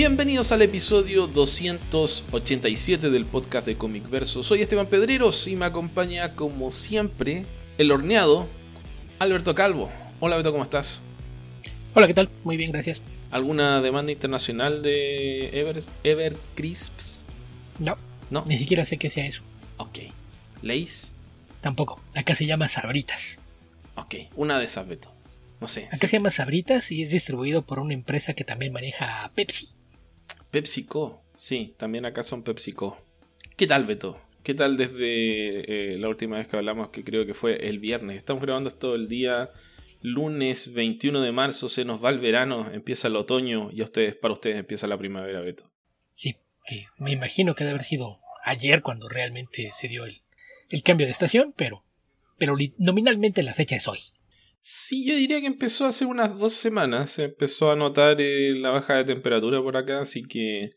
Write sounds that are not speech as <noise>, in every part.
Bienvenidos al episodio 287 del podcast de Comic Verso. Soy Esteban Pedreros y me acompaña, como siempre, el horneado Alberto Calvo. Hola, Beto, ¿cómo estás? Hola, ¿qué tal? Muy bien, gracias. ¿Alguna demanda internacional de Ever, Ever Crisps? No, no, ni siquiera sé qué sea eso. Ok. ¿Leis? Tampoco. Acá se llama Sabritas. Ok, una de esas, Beto. No sé. Acá se llama Sabritas y es distribuido por una empresa que también maneja Pepsi. PepsiCo, sí, también acá son PepsiCo. ¿Qué tal, Beto? ¿Qué tal desde eh, la última vez que hablamos, que creo que fue el viernes? Estamos grabando esto el día lunes 21 de marzo, se nos va el verano, empieza el otoño y a ustedes, para ustedes empieza la primavera, Beto. Sí, que me imagino que debe haber sido ayer cuando realmente se dio el, el cambio de estación, pero, pero nominalmente la fecha es hoy. Sí, yo diría que empezó hace unas dos semanas. Se empezó a notar eh, la baja de temperatura por acá, así que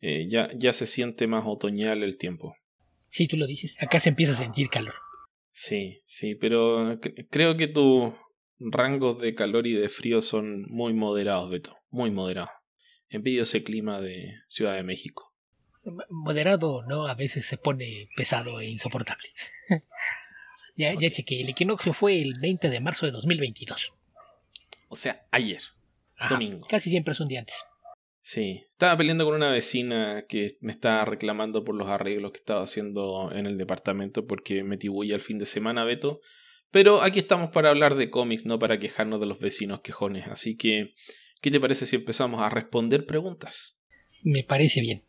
eh, ya, ya se siente más otoñal el tiempo. Sí, tú lo dices. Acá se empieza a sentir calor. Sí, sí, pero creo que tus rangos de calor y de frío son muy moderados, Beto. Muy moderados. Envidio ese clima de Ciudad de México. Moderado, ¿no? A veces se pone pesado e insoportable. <laughs> Ya, ya chequé, el equinoccio fue el 20 de marzo de 2022. O sea, ayer, domingo. Casi siempre es un día antes. Sí, estaba peleando con una vecina que me estaba reclamando por los arreglos que estaba haciendo en el departamento porque me tibulla el fin de semana, Beto. Pero aquí estamos para hablar de cómics, no para quejarnos de los vecinos quejones. Así que, ¿qué te parece si empezamos a responder preguntas? Me parece bien.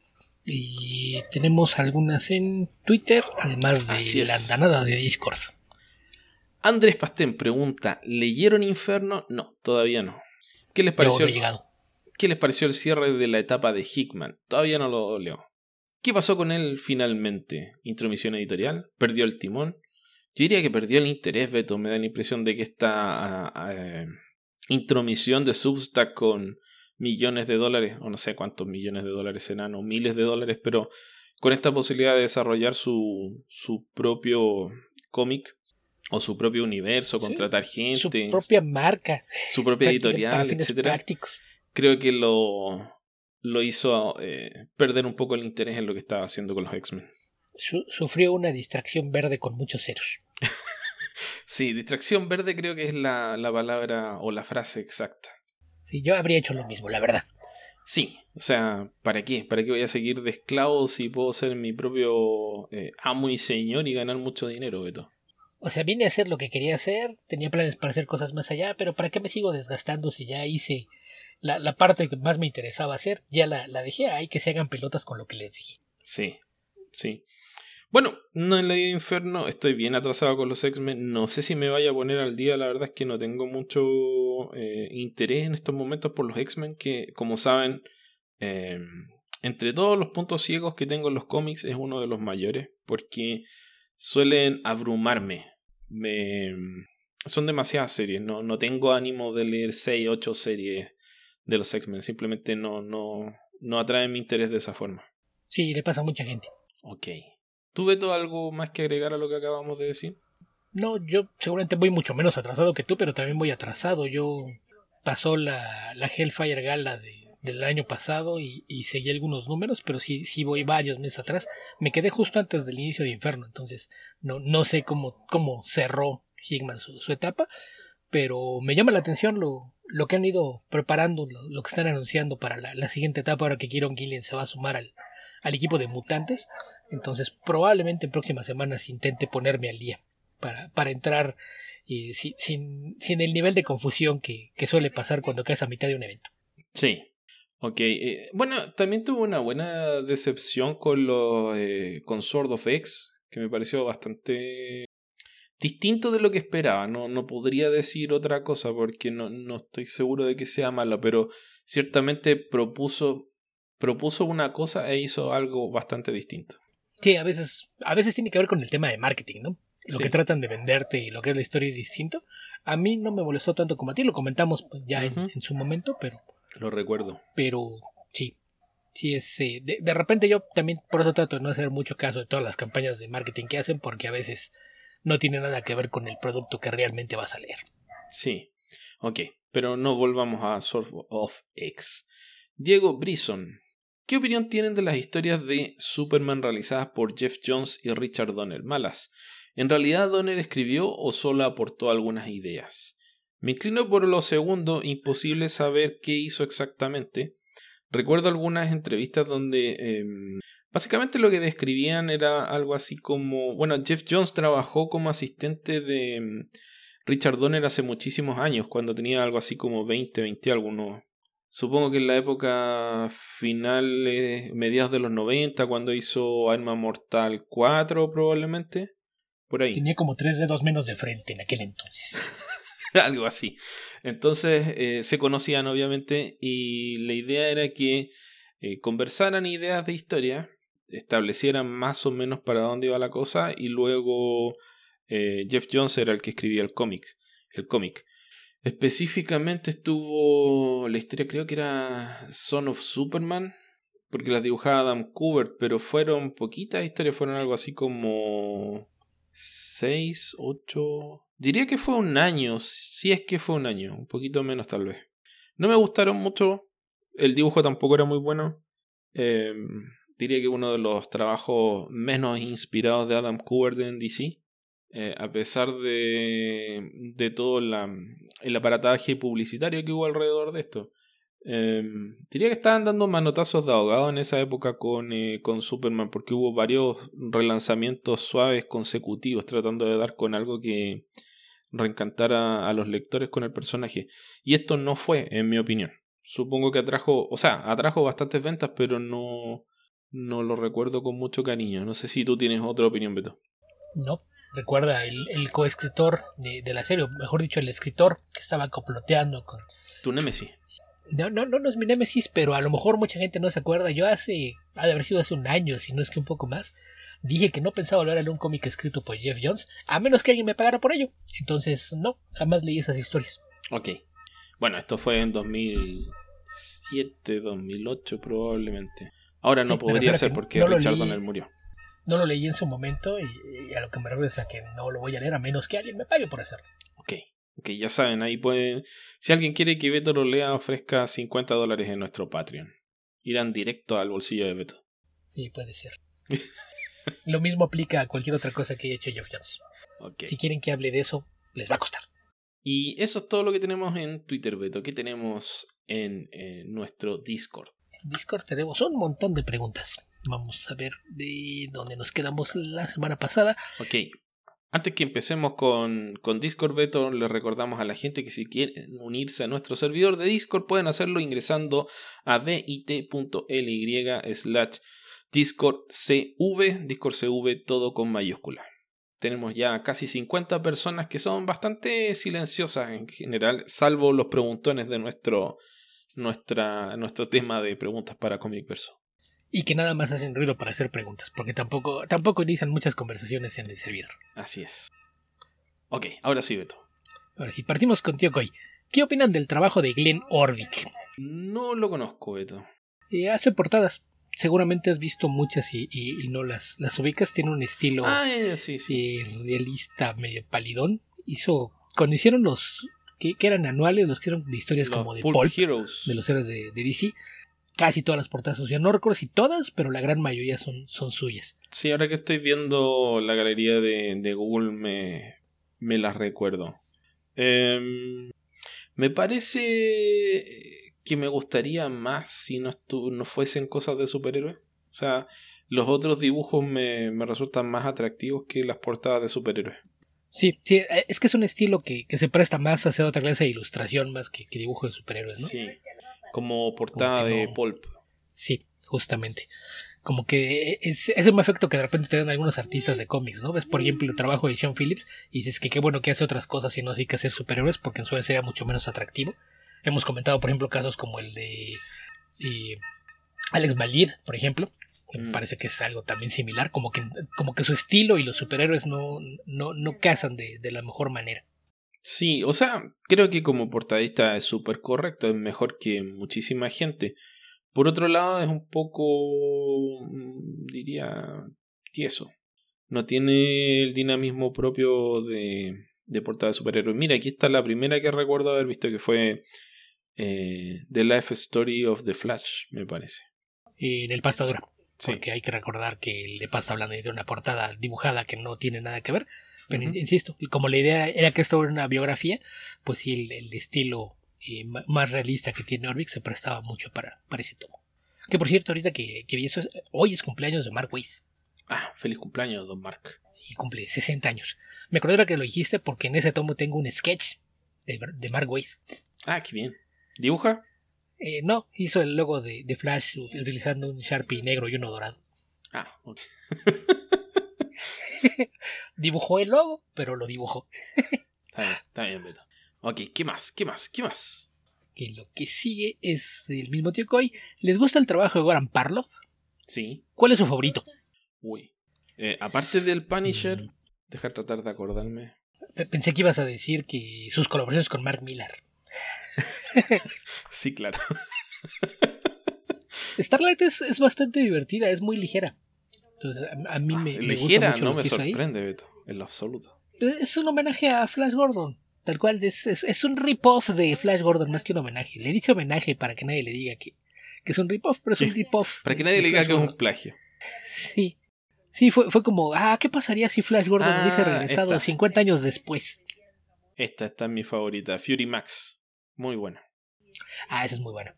Y tenemos algunas en Twitter, además de la andanada de Discord. Andrés Pastén pregunta: ¿Leyeron Inferno? No, todavía no. ¿Qué les pareció, el, ¿qué les pareció el cierre de la etapa de Hickman? Todavía no lo leo. ¿Qué pasó con él finalmente? ¿Intromisión editorial? ¿Perdió el timón? Yo diría que perdió el interés, Beto. Me da la impresión de que esta eh, intromisión de Substack con millones de dólares, o no sé cuántos millones de dólares serán, o miles de dólares, pero con esta posibilidad de desarrollar su, su propio cómic o su propio universo, contratar gente, su propia marca, su propia editorial, etcétera. Creo que lo, lo hizo eh, perder un poco el interés en lo que estaba haciendo con los X-Men. sufrió una distracción verde con muchos ceros. <laughs> sí, distracción verde creo que es la, la palabra o la frase exacta. Sí, yo habría hecho lo mismo, la verdad. Sí, o sea, ¿para qué? ¿Para qué voy a seguir de esclavo si puedo ser mi propio eh, amo y señor y ganar mucho dinero, Beto? O sea, vine a hacer lo que quería hacer, tenía planes para hacer cosas más allá, pero ¿para qué me sigo desgastando si ya hice la, la parte que más me interesaba hacer? Ya la, la dejé, hay que se hagan pelotas con lo que les dije. Sí, sí. Bueno, no en la de Inferno, estoy bien atrasado con los X-Men. No sé si me vaya a poner al día, la verdad es que no tengo mucho eh, interés en estos momentos por los X-Men, que como saben, eh, entre todos los puntos ciegos que tengo en los cómics es uno de los mayores, porque suelen abrumarme. Me, son demasiadas series, no, no tengo ánimo de leer 6, 8 series de los X-Men, simplemente no, no, no atraen mi interés de esa forma. Sí, le pasa a mucha gente. Ok. ¿Tú, Beto, algo más que agregar a lo que acabamos de decir? No, yo seguramente voy mucho menos atrasado que tú, pero también voy atrasado. Yo pasó la, la Hellfire Gala de, del año pasado y, y, seguí algunos números, pero sí, sí voy varios meses atrás. Me quedé justo antes del inicio de Inferno, entonces no, no sé cómo, cómo cerró Hickman su, su etapa, pero me llama la atención lo, lo que han ido preparando, lo, que están anunciando para la, la, siguiente etapa, ahora que Kieron Gillian se va a sumar al, al equipo de mutantes. Entonces probablemente en próximas semanas intente ponerme al día para, para entrar eh, sin, sin, sin, el nivel de confusión que, que, suele pasar cuando caes a mitad de un evento. Sí. Ok. Eh, bueno, también tuve una buena decepción con, los, eh, con Sword of X, que me pareció bastante distinto de lo que esperaba. No, no podría decir otra cosa porque no, no estoy seguro de que sea malo, pero ciertamente propuso propuso una cosa e hizo algo bastante distinto. Sí, a veces, a veces tiene que ver con el tema de marketing, ¿no? Lo que tratan de venderte y lo que es la historia es distinto. A mí no me molestó tanto como a ti, lo comentamos ya en, su momento, pero... Lo recuerdo. Pero sí, sí es... Eh, de, de, repente yo también por eso trato de no hacer mucho caso de todas las campañas de marketing que hacen, porque a veces no tiene nada que ver con el producto que realmente vas a leer. Sí, ok, pero no volvamos a Surf of X. Diego Brison. ¿Qué opinión tienen de las historias de Superman realizadas por Jeff Jones y Richard Donner? Malas. ¿En realidad Donner escribió o solo aportó algunas ideas? Me inclino por lo segundo, imposible saber qué hizo exactamente. Recuerdo algunas entrevistas donde em, básicamente lo que describían era algo así como, bueno, Jeff Jones trabajó como asistente de em, Richard Donner hace muchísimos años, cuando tenía algo así como 20, 20 algunos. Supongo que en la época final, mediados de los 90, cuando hizo Arma Mortal 4 probablemente. Por ahí. Tenía como tres dedos menos de frente en aquel entonces. <laughs> algo así. Entonces eh, se conocían obviamente y la idea era que eh, conversaran ideas de historia, establecieran más o menos para dónde iba la cosa y luego eh, Jeff Jones era el que escribía el cómic. El cómic. Específicamente estuvo la historia, creo que era Son of Superman, porque las dibujaba Adam Kubert, pero fueron poquitas historias, fueron algo así como 6, 8, Diría que fue un año, si es que fue un año, un poquito menos tal vez. No me gustaron mucho, el dibujo tampoco era muy bueno. Em, diría que uno de los trabajos menos inspirados de Adam Kubert en DC. Eh, a pesar de, de todo la, el aparataje publicitario que hubo alrededor de esto. Em, diría que estaban dando manotazos de ahogado en esa época con, eh, con Superman, porque hubo varios relanzamientos suaves consecutivos tratando de dar con algo que, reencantar a, los lectores con el personaje. Y esto no fue, en mi opinión. Supongo que atrajo, o sea, atrajo bastantes ventas, pero no, no lo recuerdo con mucho cariño. No sé si tú tienes otra opinión, Beto. No, recuerda, el, el coescritor de, de la serie, o mejor dicho, el escritor que estaba comploteando con... Tu Némesis. No, no, no, no es mi Némesis, pero a lo mejor mucha gente no se acuerda. Yo hace, ha de haber sido hace un año, si no es que un poco más, Dije que no pensaba leer un cómic escrito por Jeff Jones, a menos que alguien me pagara por ello. Entonces, no, jamás leí esas historias. Ok. Bueno, esto fue en 2007, 2008 probablemente. Ahora no podría ser porque Richard Donner murió. No lo leí en su momento y, a lo que me refiero es a que no lo voy a leer a menos que alguien me pague por hacerlo. Ok. Ok, ya saben, ahí pueden... Si alguien quiere que Beto lo lea, ofrezca 50 dólares en nuestro Patreon. Irán directo al bolsillo de Beto. Sí, puede ser. <laughs> Lo mismo aplica a cualquier otra cosa que haya hecho Jeff Jones. Si quieren que hable de eso, les va a costar. Y eso es todo lo que tenemos en Twitter, Beto. ¿Qué tenemos en, nuestro Discord? En Discord tenemos un montón de preguntas. Vamos a ver de dónde nos quedamos la semana pasada. Ok. Antes que empecemos con, con Discord, Beto, les recordamos a la gente que si quieren unirse a nuestro servidor de Discord pueden hacerlo ingresando a bit.ly slash Discord CV, Discord CV todo con mayúscula. Tenemos ya casi 50 personas que son bastante silenciosas en general, salvo los preguntones de nuestro, nuestro tema de preguntas para Comic Verso. Y que nada más hacen ruido para hacer preguntas, porque tampoco, tampoco inician muchas conversaciones en el servidor. Así es. Ok, ahora sí, Beto. Ahora sí, partimos con Tío Coy. ¿Qué opinan del trabajo de Glenn Orvik? No lo conozco, Beto. Eh, hace portadas seguramente has visto muchas y, y, no las, las ubicas. Tiene un estilo ah, sí, sí. Eh, realista, medio palidón. Hizo, cuando hicieron los que, eran anuales, los que eran de historias como de Pulp, Heroes. de los héroes de, DC, casi todas las portadas son No recuerdo si todas, pero la gran mayoría son, son suyas. Sí, ahora que estoy viendo la galería de, de Google me, me las recuerdo. Em, me parece que me gustaría más si no, no fuesen cosas de superhéroes. O sea, los otros dibujos me, me, resultan más atractivos que las portadas de superhéroes. Sí, sí, eh, es que es un estilo que, que se presta más a hacer otra clase de ilustración más que, que dibujo de superhéroes, ¿no? Sí, como portada de Pulp. Sí, justamente. Como que es, es un efecto que de repente te dan algunos artistas de cómics, ¿no? Ves, por ejemplo, el trabajo de Sean Phillips y dices que qué bueno que hace otras cosas y no así que hacer superhéroes porque en su vez sería mucho menos atractivo. Hemos comentado, por ejemplo, casos como el de eh, Alex Valir, por ejemplo, que me mm. parece que es algo también similar, como que, como que su estilo y los superhéroes no, no, no casan de, de la mejor manera. Sí, o sea, creo que como portadista es súper correcto, es mejor que muchísima gente. Por otro lado, es un poco, mm, diría, tieso. No tiene el dinamismo propio de, de portada de superhéroes. Mira, aquí está la primera que recuerdo haber visto que fue Eh, the Life Story of the Flash, me parece. En el pasta dura. Porque hay que recordar que el de pasta hablando de una portada dibujada que no tiene nada que ver. Pero insisto, y como la idea era que esto era una biografía, pues sí, el, estilo eh, más realista que tiene Orbix se prestaba mucho para, para ese tomo. Que por cierto, ahorita que, vi eso, hoy es cumpleaños de Mark Waid. Ah, feliz cumpleaños, don Mark. Sí, cumple 60 años. Me acuerdo que lo dijiste porque en ese tomo tengo un sketch de, de Mark Waid. Ah, qué bien. ¿Dibuja? Eh, no, hizo el logo de, de, Flash utilizando un Sharpie negro y uno dorado. Ah, ok. <laughs> <laughs> dibujó el logo, pero lo dibujó. está bien, está bien, Beto. Ok, ¿qué más? ¿Qué más? ¿Qué más? Que lo que sigue es el mismo tío Koi. ¿Les gusta el trabajo de Goran Parlov? Sí. ¿Cuál es su favorito? Uy. Eh, aparte del Punisher, mm. deja tratar de acordarme. Pensé que ibas a decir que sus colaboraciones con Mark Millar. <laughs> sí, claro. Starlight es, es, bastante divertida, es muy ligera. Entonces, a, mí me, ligera, gusta mucho no me sorprende, Beto, en lo absoluto. Es un homenaje a Flash Gordon. Tal cual, es, es, un rip-off de Flash Gordon más que un homenaje. Le dice homenaje para que nadie le diga que, que es un rip-off, pero es un rip-off. para que nadie le diga que es un plagio. Sí. Sí, fue, fue como, ah, ¿qué pasaría si Flash Gordon hubiese ah, regresado 50 años después? Esta, está es mi favorita, Fury Max. Muy buena. Ah, esa es muy buena.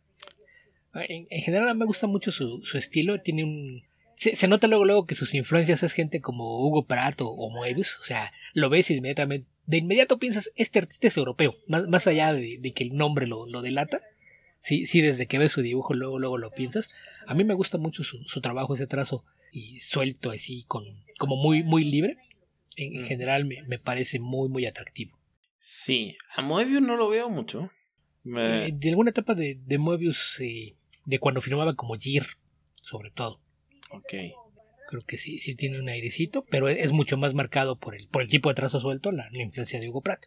En, general me gusta mucho su, su estilo. Tiene un. Se, nota luego, luego que sus influencias es gente como Hugo Prato o Moebius. O sea, lo ves inmediatamente. De inmediato piensas, este artista es europeo. Más, más allá de, que el nombre lo, lo delata. Sí, sí, desde que ves su dibujo, luego, luego lo piensas. A mí me gusta mucho su, su trabajo, ese trazo y suelto así, con, como muy, muy libre. En, mm. general me, me, parece muy, muy atractivo. Sí, a Moebius no lo veo mucho. Eh, de alguna etapa de, de Moebius, eh, de cuando firmaba como Gear, sobre todo. Ok. Creo que sí, sí tiene un airecito, pero es, mucho más marcado por el, por el tipo de trazo suelto, la, influencia de Hugo Pratt.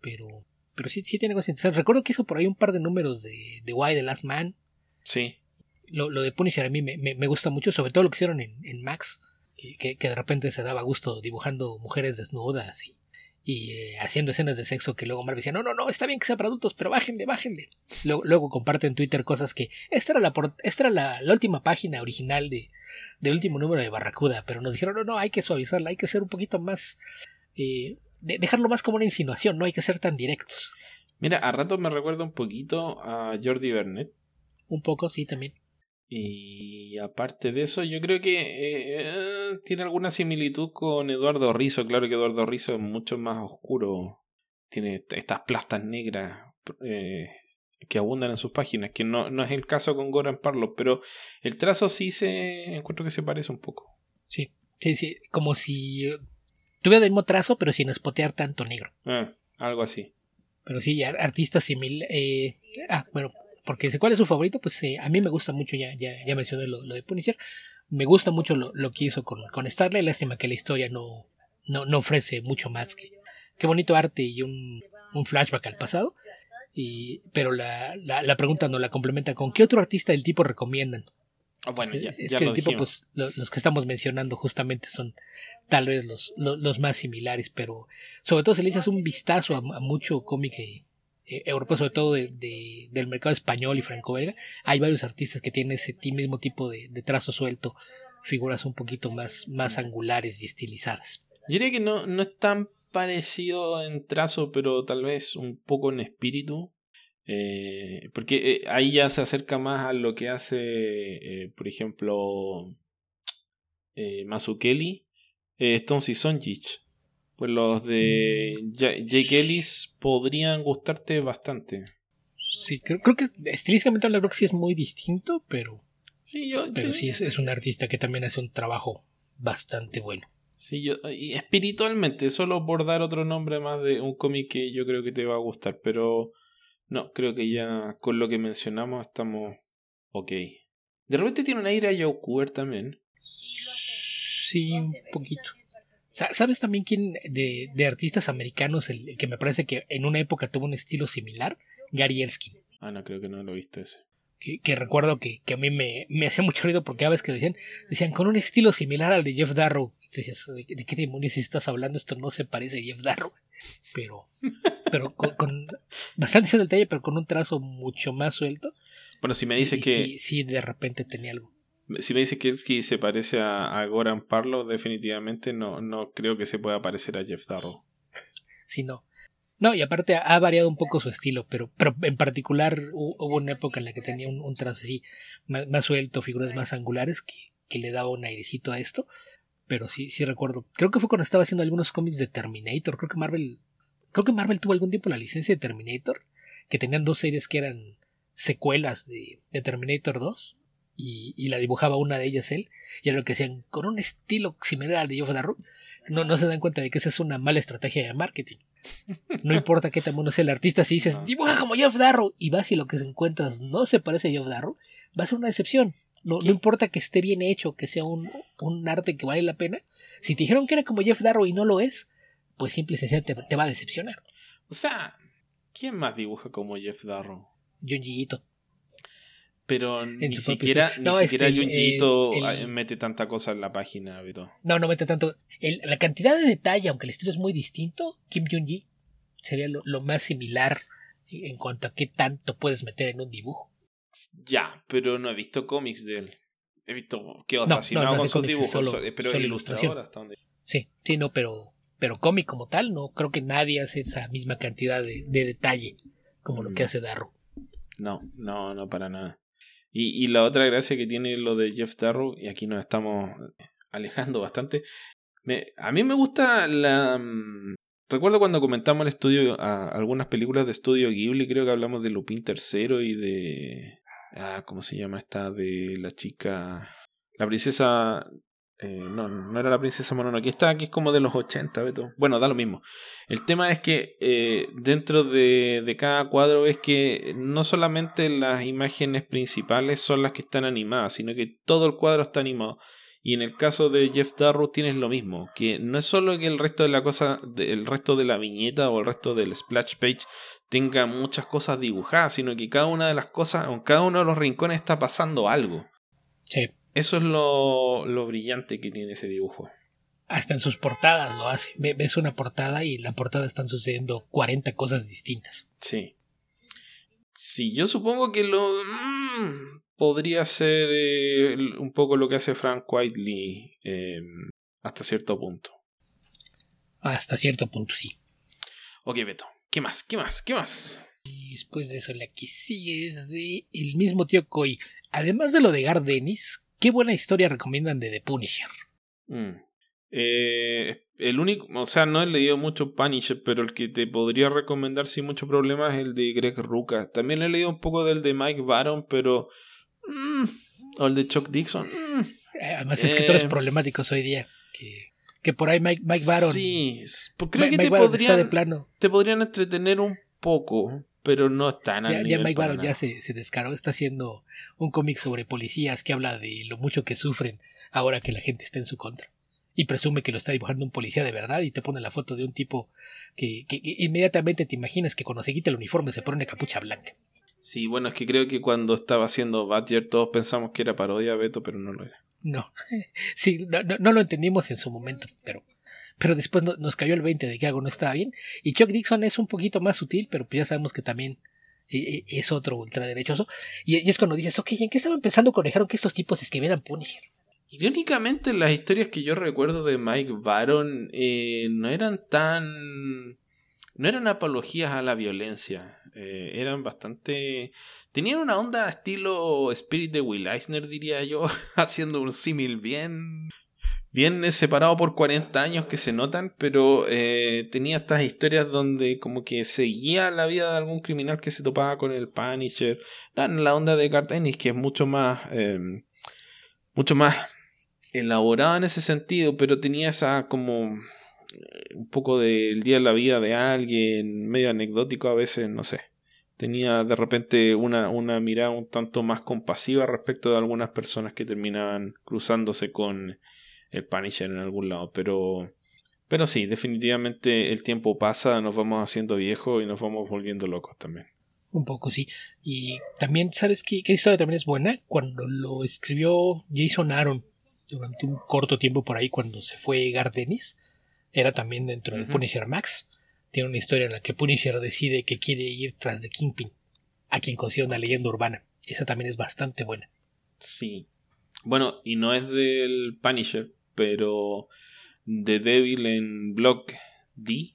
Pero, pero sí, sí tiene cosas interesantes. Recuerdo que hizo por ahí un par de números de, de Why the Last Man. Sí. Lo, lo de Punisher a mí me, me, gusta mucho, sobre todo lo que hicieron en, en Max, que, que, de repente se daba gusto dibujando mujeres desnudas y, y eh, haciendo escenas de sexo que luego Marvel decía, no, no, no, está bien que sea para adultos, pero bájenle, bájenle. Luego, luego comparte en Twitter cosas que esta era la, esta era la, última página original de, del último número de Barracuda, pero nos dijeron, no, no, hay que suavizarla, hay que ser un poquito más, eh, dejarlo más como una insinuación, no hay que ser tan directos. Mira, a rato me recuerda un poquito a Jordi Bernet. Un poco, sí, también. Y aparte de eso, yo creo que eh, tiene alguna similitud con Eduardo Rizzo. Claro que Eduardo Rizzo es mucho más oscuro. Tiene estas plastas negras eh, que abundan en sus páginas, que no, no es el caso con Goran Parlo, pero el trazo sí se encuentro que se parece un poco. Sí, sí, sí, como si tuviera el mismo trazo, pero sin espotear tanto negro. Ah, algo así. Pero sí, artistas similares. Eh, ah, bueno, porque ¿cuál es su favorito? Pues eh, a mí me gusta mucho, ya, ya, ya mencioné lo, de Punisher, me gusta mucho lo, lo que hizo con, con Starlight, lástima que la historia no, no, no ofrece mucho más que, qué bonito arte y un, un flashback al pasado. Y, pero la, la, la, pregunta no la complementa con ¿qué otro artista del tipo recomiendan? Ah, bueno, ya, es, que el tipo, pues, los que estamos mencionando justamente son tal vez los, los, más similares, pero sobre todo si le echas un vistazo a, a mucho cómic eh, sobre todo de, del mercado español y franco-belga, hay varios artistas que tienen ese mismo tipo de, trazo suelto, figuras un poquito más, más angulares y estilizadas. Yo diría que no, no es tan parecido en trazo, pero tal vez un poco en espíritu. Eh, porque eh, ahí ya se acerca más a lo que hace, por ejemplo, eh, Mazukeli, Stones y. Pues los de. Jake Ellis podrían gustarte bastante. Sí, creo, creo que estilísticamente hablando creo que sí es muy distinto, pero. Sí, yo. Pero sí es, un artista que también hace un trabajo bastante bueno. Sí, yo. Y espiritualmente, solo por dar otro nombre más de un cómic que yo creo que te va a gustar, pero. No, creo que ya con lo que mencionamos estamos. Ok. De repente tiene un aire a Joe también. Sí, un poquito. ¿Sabes también quién de, de artistas americanos, el, que me parece que en una época tuvo un estilo similar? Gary Elskin. Ah, no, creo que no lo he visto ese. Que, recuerdo que, que, a mí me, me hacía mucho ruido porque a veces que decían, decían con un estilo similar al de Jeff Darrow. decías, ¿de, qué demonios estás hablando? Esto no se parece a Jeff Darrow. Pero, pero con, bastante detalle, pero con un trazo mucho más suelto. Bueno, si me dice que. Sí, sí, de repente tenía algo. Si me dice que se parece a, Goran Parlo, definitivamente no, no creo que se pueda parecer a Jeff Darrow. Sí, no. No, y aparte ha variado un poco su estilo, pero, pero en particular hubo una época en la que tenía un, trazo así más, suelto, figuras más angulares, que, que, le daba un airecito a esto. Pero sí, sí recuerdo. Creo que fue cuando estaba haciendo algunos cómics de Terminator. Creo que Marvel. Creo que Marvel tuvo algún tiempo la licencia de Terminator. Que tenían dos series que eran secuelas de, de Terminator 2. Y, y, la dibujaba una de ellas él. Y era lo que hacían con un estilo similar al de Jeff Darrow. No, no se dan cuenta de que esa es una mala estrategia de marketing. No <laughs> importa qué tan bueno sea el artista, si dices, dibuja como Jeff Darrow, y vas y lo que encuentras no se parece a Jeff Darrow, va a ser una decepción. No, no importa que esté bien hecho, que sea un, un, arte que vale la pena. Si te dijeron que era como Jeff Darrow y no lo es, pues simple y sencillamente te, va a decepcionar. O sea, ¿quién más dibuja como Jeff Darrow? Junjiito. Pero ni siquiera, ni siquiera este, mete tanta cosa en la página, No, no mete tanto. la cantidad de detalle, aunque el estilo es muy distinto, Kim Jong-ji sería lo, más similar en cuanto a qué tanto puedes meter en un dibujo. Ya, pero no he visto cómics de él. He visto qué otra, si no, hago sus dibujos, pero es ilustrador hasta donde. Sí, sí, no, pero, pero cómic como tal, no creo que nadie hace esa misma cantidad de, detalle como lo que mm. hace Darrow. No, no, no para nada. Y, y la otra gracia que tiene lo de Jeff Darrow, y aquí nos estamos alejando bastante, me, a mí me gusta la... Mm, recuerdo cuando comentamos el estudio, algunas películas de estudio Ghibli, creo que hablamos de Lupin III y de... Ah, ¿Cómo se llama esta? De la chica... La princesa eh, no, no era la princesa Mononoke. Aquí está, aquí es como de los 80, Beto. Bueno, da lo mismo. El tema es que eh, dentro de, de, cada cuadro es que no solamente las imágenes principales son las que están animadas, sino que todo el cuadro está animado. Y en el caso de Jeff Darrow tienes lo mismo, que no es solo que el resto de la cosa, el resto de la viñeta o el resto del splash page tenga muchas cosas dibujadas, sino que cada una de las cosas, en cada uno de los rincones está pasando algo. Sí. Eso es lo, lo brillante que tiene ese dibujo. Hasta en sus portadas lo hace. Ves una portada y en la portada están sucediendo 40 cosas distintas. Sí. Sí, yo supongo que lo mm, podría ser eh, un poco lo que hace Frank Whiteley em, hasta cierto punto. Hasta cierto punto, sí. Ok, Beto. ¿Qué más? ¿Qué más? ¿Qué más? Y después de eso, la que sigue es de el mismo tío Koi. Además de lo de Gar Dennis, ¿Qué buena historia recomiendan de The Punisher? Mm. Eh, el único, o sea, no he leído mucho Punisher, pero el que te podría recomendar sin mucho problema es el de Greg Rucka. También he leído un poco del de Mike Baron, pero. Mm, o el de Chuck Dixon. Mm, eh, además, escritores eh, problemáticos hoy día. Que, que por ahí Mike, Mike Baron. Sí, creo que te podrían, te podrían entretener un poco pero no están al ya, ya Mike Baron ya se, se, descaró, está haciendo un cómic sobre policías que habla de lo mucho que sufren ahora que la gente está en su contra. Y presume que lo está dibujando un policía de verdad y te pone la foto de un tipo que, que, inmediatamente te imaginas que cuando se quita el uniforme se pone una capucha blanca. Sí, bueno, es que creo que cuando estaba haciendo Badger todos pensamos que era parodia Beto, pero no lo era. No, <laughs> sí, no, no lo entendimos en su momento, pero pero después nos cayó el 20 de que algo no estaba bien. Y Chuck Dixon es un poquito más sutil, pero pues ya sabemos que también eh, eh, es otro ultraderechoso. Y, y es cuando dices, ok, ¿en qué estaban pensando cuando dijeron que estos tipos escribieran Punisher? Irónicamente, las historias que yo recuerdo de Mike Baron eh, no eran tan. no eran apologías a la violencia. eran bastante. tenían una onda estilo Spirit de Will Eisner, diría yo, <laughs> haciendo un símil bien bien separado por 40 años que se notan, pero eh, tenía estas historias donde como que seguía la vida de algún criminal que se topaba con el Punisher. La onda de Cartenis, que es mucho más, em, mucho más elaborada en ese sentido, pero tenía esa como eh, un poco del día de la vida de alguien, medio anecdótico a veces, no sé. Tenía de repente una, una mirada un tanto más compasiva respecto de algunas personas que terminaban cruzándose con el Punisher en algún lado, pero pero sí, definitivamente el tiempo pasa, nos vamos haciendo viejos y nos vamos volviendo locos también. Un poco, sí. Y también, ¿sabes qué, qué historia también es buena? Cuando lo escribió Jason Aaron durante un corto tiempo por ahí cuando se fue Gardenis. Era también dentro de Punisher Max. Tiene una historia en la que Punisher decide que quiere ir tras de Kingpin, a quien considera una leyenda urbana. Esa también es bastante buena. Sí. Bueno, y no es del Punisher, pero de Devil en Block D,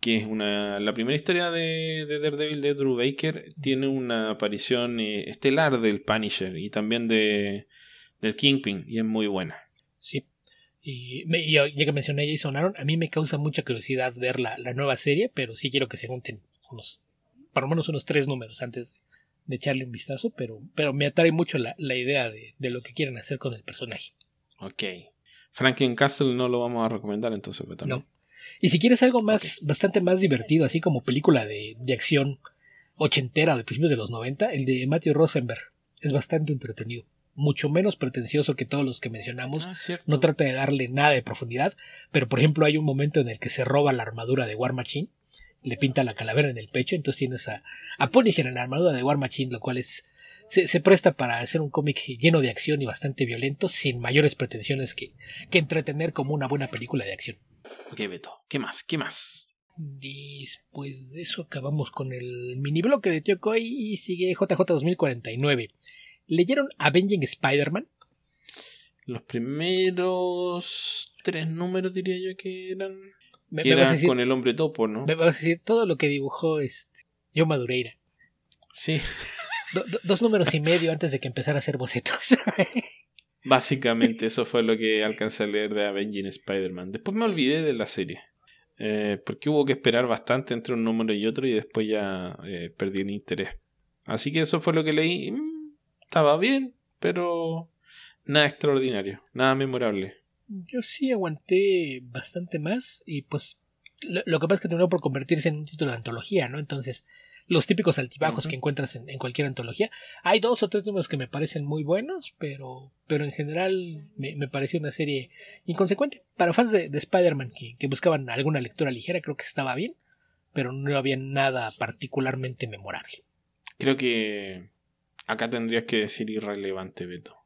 que es una la primera historia de, de Daredevil de Drew Baker, tiene una aparición eh, estelar del Punisher y también de del Kingpin, y es muy buena. Sí. Y, ya que mencioné a Jason Aaron, a mí me causa mucha curiosidad ver la, nueva serie, pero sí quiero que se junten unos, por lo menos unos tres números antes de echarle un vistazo, pero, pero me atrae mucho la, idea de, lo que quieren hacer con el personaje. Ok. Franklin Castle no lo vamos a recomendar entonces, No. Y si quieres algo más, bastante más divertido, así como película de, de acción ochentera de principios de los 90, el de Matthew Rosenberg. Es bastante entretenido mucho menos pretencioso que todos los que mencionamos. Ah, no trata de darle nada de profundidad, pero por ejemplo hay un momento en el que se roba la armadura de War Machine, le pinta la calavera en el pecho, entonces tienes a, a Punisher en la armadura de War Machine, lo cual es se, presta para hacer un cómic lleno de acción y bastante violento, sin mayores pretensiones que, que entretener como una buena película de acción. Ok, Beto, ¿qué más? ¿Qué más? Después de eso acabamos con el mini bloque de Tio Koi y sigue JJ 2049. ¿Leyeron Avenging Spider-Man? Los primeros tres números diría yo que eran. que eran con el hombre topo, ¿no? Me vas a decir todo lo que dibujó este, Yo Madureira. Sí. <laughs> dos números y medio antes de que empezara a hacer bocetos. <laughs> Básicamente, eso fue lo que alcancé a leer de Avenging Spider-Man. Después me olvidé de la serie. Eh, porque hubo que esperar bastante entre un número y otro y después ya eh, perdí el interés. Así que eso fue lo que leí estaba bien, pero nada extraordinario, nada memorable. Yo sí aguanté bastante más y pues lo, que pasa es que terminó por convertirse en un título de antología, ¿no? Entonces, los típicos altibajos que encuentras en, cualquier antología. Hay dos o tres números que me parecen muy buenos, pero, pero en general me, pareció una serie inconsecuente. Para fans de, Spider-Man que, que, buscaban alguna lectura ligera, creo que estaba bien, pero no había nada particularmente memorable. Creo que Acá tendrías que decir irrelevante, Beto.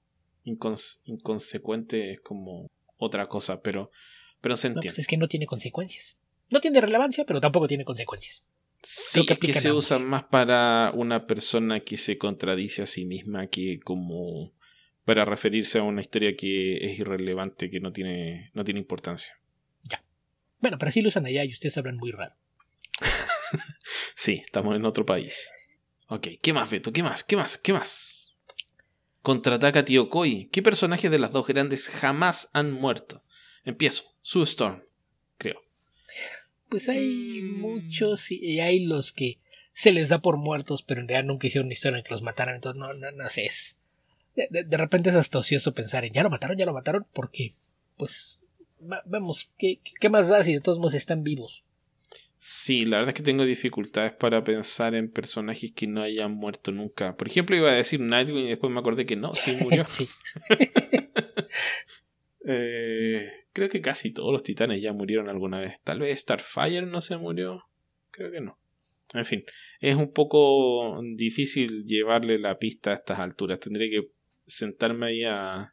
inconsecuente es como otra cosa, pero, pero se entiende. No, pues es que no tiene consecuencias. No tiene relevancia, pero tampoco tiene consecuencias. Sí, que, se usa más para una persona que se contradice a sí misma que como para referirse a una historia que es irrelevante, que no tiene, no tiene importancia. Ya. Bueno, pero así lo usan allá y ustedes hablan muy raro. <laughs> sí, estamos en otro país. Ok, ¿qué más, Beto? ¿Qué más? ¿Qué más? ¿Qué más? Contraataca Tío Koi. ¿Qué personajes de las dos grandes jamás han muerto? Empiezo. Sue Storm. Pues hay mm. muchos y hay los que se les da por muertos, pero en realidad nunca hicieron una historia en que los mataran, entonces no, no, no sé. Es, de, repente es hasta ocioso pensar en ya lo mataron, ya lo mataron, porque, pues, vamos, ¿qué, ¿qué más da si de todos modos están vivos? Sí, la verdad es que tengo dificultades para pensar en personajes que no hayan muerto nunca. Por ejemplo, iba a decir Nightwing y después me acordé que no, sí murió. <laughs> <laughs> Eh, creo que casi todos los titanes ya murieron alguna vez. Tal vez Starfire no se murió. Creo que no. En fin, es un poco difícil llevarle la pista a estas alturas. Tendré que sentarme ahí a,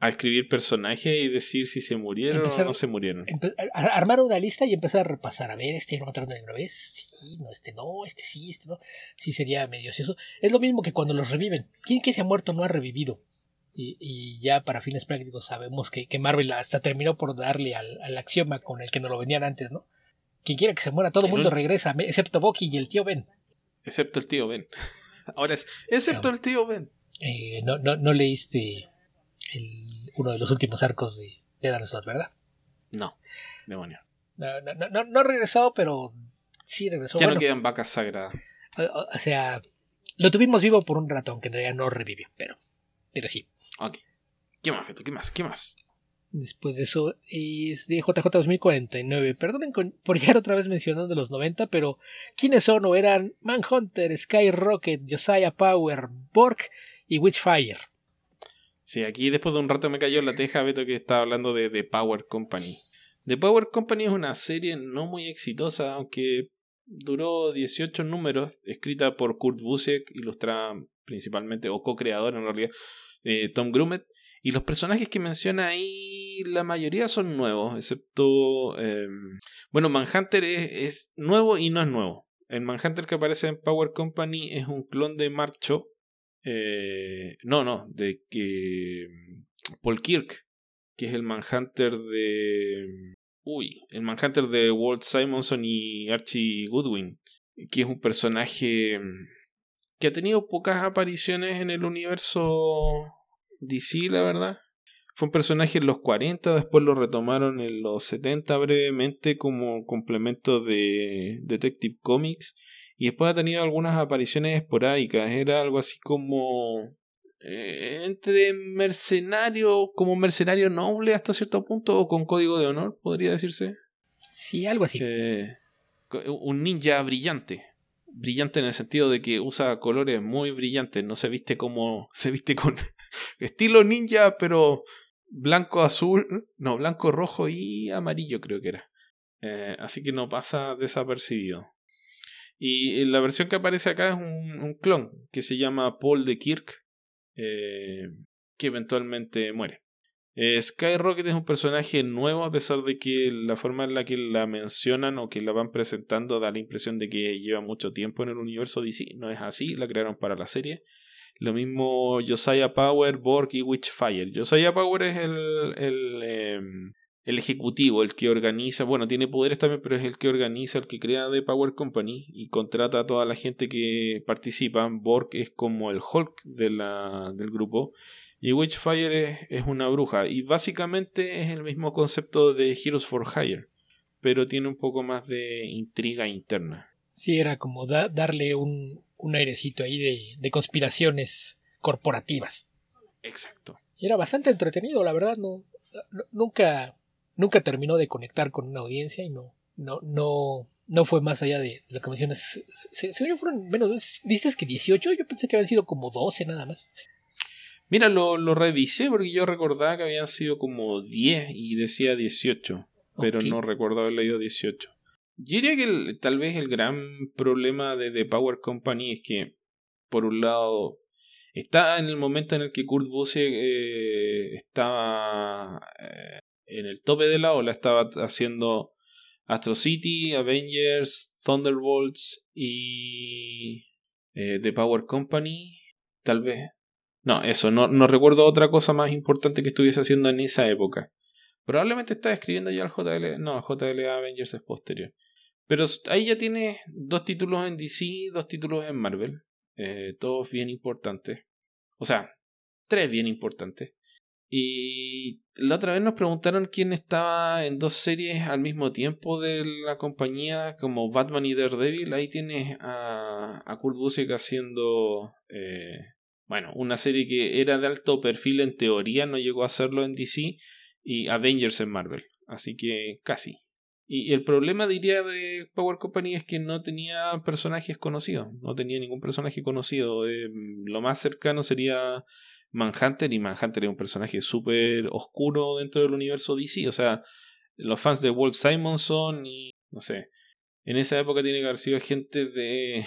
a escribir personajes y decir si se murieron o no se murieron. armar una lista y empezar a repasar. A ver, este lo mataron de una vez. Sí, no, este no, este sí, este no. Sí, sería medio ocioso. Es lo mismo que cuando los reviven. ¿Quién que se ha muerto no ha revivido? Y, ya para fines prácticos sabemos que, Marvel hasta terminó por darle al, axioma con el que nos lo venían antes, ¿no? Quien quiera que se muera, todo el mundo regresa, excepto Bucky y el tío Ben. Excepto el tío Ben. <laughs> Ahora es, excepto el tío Ben. Eh, no, no, no leíste uno de los últimos arcos de, de ¿verdad? No, demonio. No, no, no, no, ha regresado, pero sí regresó. Ya no quedan vacas sagradas. O, sea, lo tuvimos vivo por un rato, aunque en realidad no revivió, pero, pero sí. Ok. ¿Qué más, ¿Qué más? ¿Qué más? Después de eso es de JJ 2049. Perdonen por llegar otra vez mencionando los 90, pero ¿quiénes son o eran Manhunter, Skyrocket, Josiah Power, Borg y Witchfire? Sí, aquí después de un rato me cayó la teja, Beto, que estaba hablando de The Power Company. The Power Company es una serie no muy exitosa, aunque duró 18 números, escrita por Kurt Busiek, ilustrada principalmente, o co-creador en realidad, eh, Tom Grumet, Y los personajes que menciona ahí, la mayoría son nuevos, excepto... Em, bueno, Manhunter es, es, nuevo y no es nuevo. El Manhunter que aparece en Power Company es un clon de Marcho. Eh, no, no, de que... Paul Kirk, que es el Manhunter de... Uy, el Manhunter de Walt Simonson y Archie Goodwin, que es un personaje que ha tenido pocas apariciones en el universo DC, la verdad. Fue un personaje en los 40, después lo retomaron en los 70 brevemente como complemento de Detective Comics y después ha tenido algunas apariciones esporádicas. Era algo así como eh, entre mercenario, como mercenario noble hasta cierto punto o con código de honor, podría decirse. Sí, algo así. Eh, un ninja brillante brillante en el sentido de que usa colores muy brillantes, no se viste como <laughs> se viste con <laughs> estilo ninja, pero blanco, azul, no, blanco, rojo y amarillo creo que era. Eh, así que no pasa desapercibido. Y la versión que aparece acá es un, un clon que se llama Paul de Kirk, eh, que eventualmente muere. Eh, Skyrocket es un personaje nuevo a pesar de que la forma en la que la mencionan o que la van presentando da la impresión de que lleva mucho tiempo en el universo DC. No es así, la crearon para la serie. Lo mismo Josiah Power, Borg y Witchfire. Josiah Power es el, el, em, el ejecutivo, el que organiza, bueno, tiene poderes también, pero es el que organiza, el que crea The Power Company y contrata a toda la gente que participa. Borg es como el Hulk de la, del grupo y Witchfire es, una bruja. Y básicamente es el mismo concepto de Heroes for Hire. Pero tiene un poco más de intriga interna. Sí, era como darle un, un, airecito ahí de, de, conspiraciones corporativas. Exacto. Y era bastante entretenido, la verdad. No, nunca, nunca terminó de conectar con una audiencia y no, no, no, no fue más allá de lo que mencionas. Se, se, fueron menos, dices que 18, yo pensé que habían sido como 12 nada más. Mira, lo, lo revisé porque yo recordaba que habían sido como 10 y decía 18, pero no recuerdo haber leído 18. Yo diría que tal vez el gran problema de The Power Company es que, por un lado, está en el momento en el que Kurt Busiek eh, estaba eh, en el tope de la ola, estaba haciendo Astro City, Avengers, Thunderbolts y eh, The Power Company, tal vez. No, eso, no, no recuerdo otra cosa más importante que estuviese haciendo en esa época. Probablemente estaba escribiendo ya el JL. No, JL Avengers es posterior. Pero ahí ya tiene dos títulos en DC, dos títulos en Marvel. Eh, todos bien importantes. O sea, tres bien importantes. Y la otra vez nos preguntaron quién estaba en dos series al mismo tiempo de la compañía, como Batman y Daredevil. Ahí tienes a, a Kurt Busiek haciendo eh, bueno, una serie que era de alto perfil en teoría, no llegó a hacerlo en DC, y Avengers en Marvel. Así que casi. Y el problema, diría, de Power Company es que no tenía personajes conocidos. No tenía ningún personaje conocido. Eh, lo más cercano sería Manhunter, y Manhunter es un personaje súper oscuro dentro del universo DC. O sea, los fans de Walt Simonson y. no sé. En esa época tiene que haber sido gente de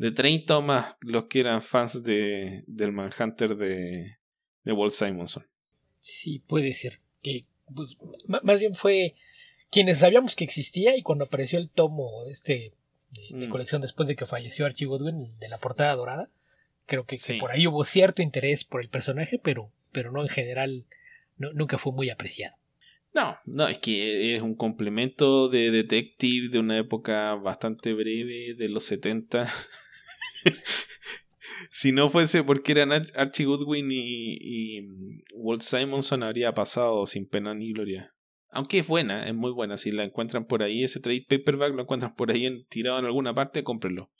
de 30 o más los que eran fans de, del Manhunter de, de Walt Simonson. Sí, puede ser. Que, pues, más bien fue quienes sabíamos que existía y cuando apareció el tomo este de, mm. colección después de que falleció Archie Godwin de la portada dorada, creo que, por ahí hubo cierto interés por el personaje, pero, pero no en general, nunca fue muy apreciado. No, no, es que es un complemento de Detective de una época bastante breve, de los 70. <laughs> <laughs> si no fuese porque eran Archie Goodwin y, Walt Simonson, habría pasado sin pena ni gloria. Aunque es buena, es muy buena. Si la encuentran por ahí, ese trade paperback lo encuentran por ahí en, tirado en alguna parte, cómprenlo.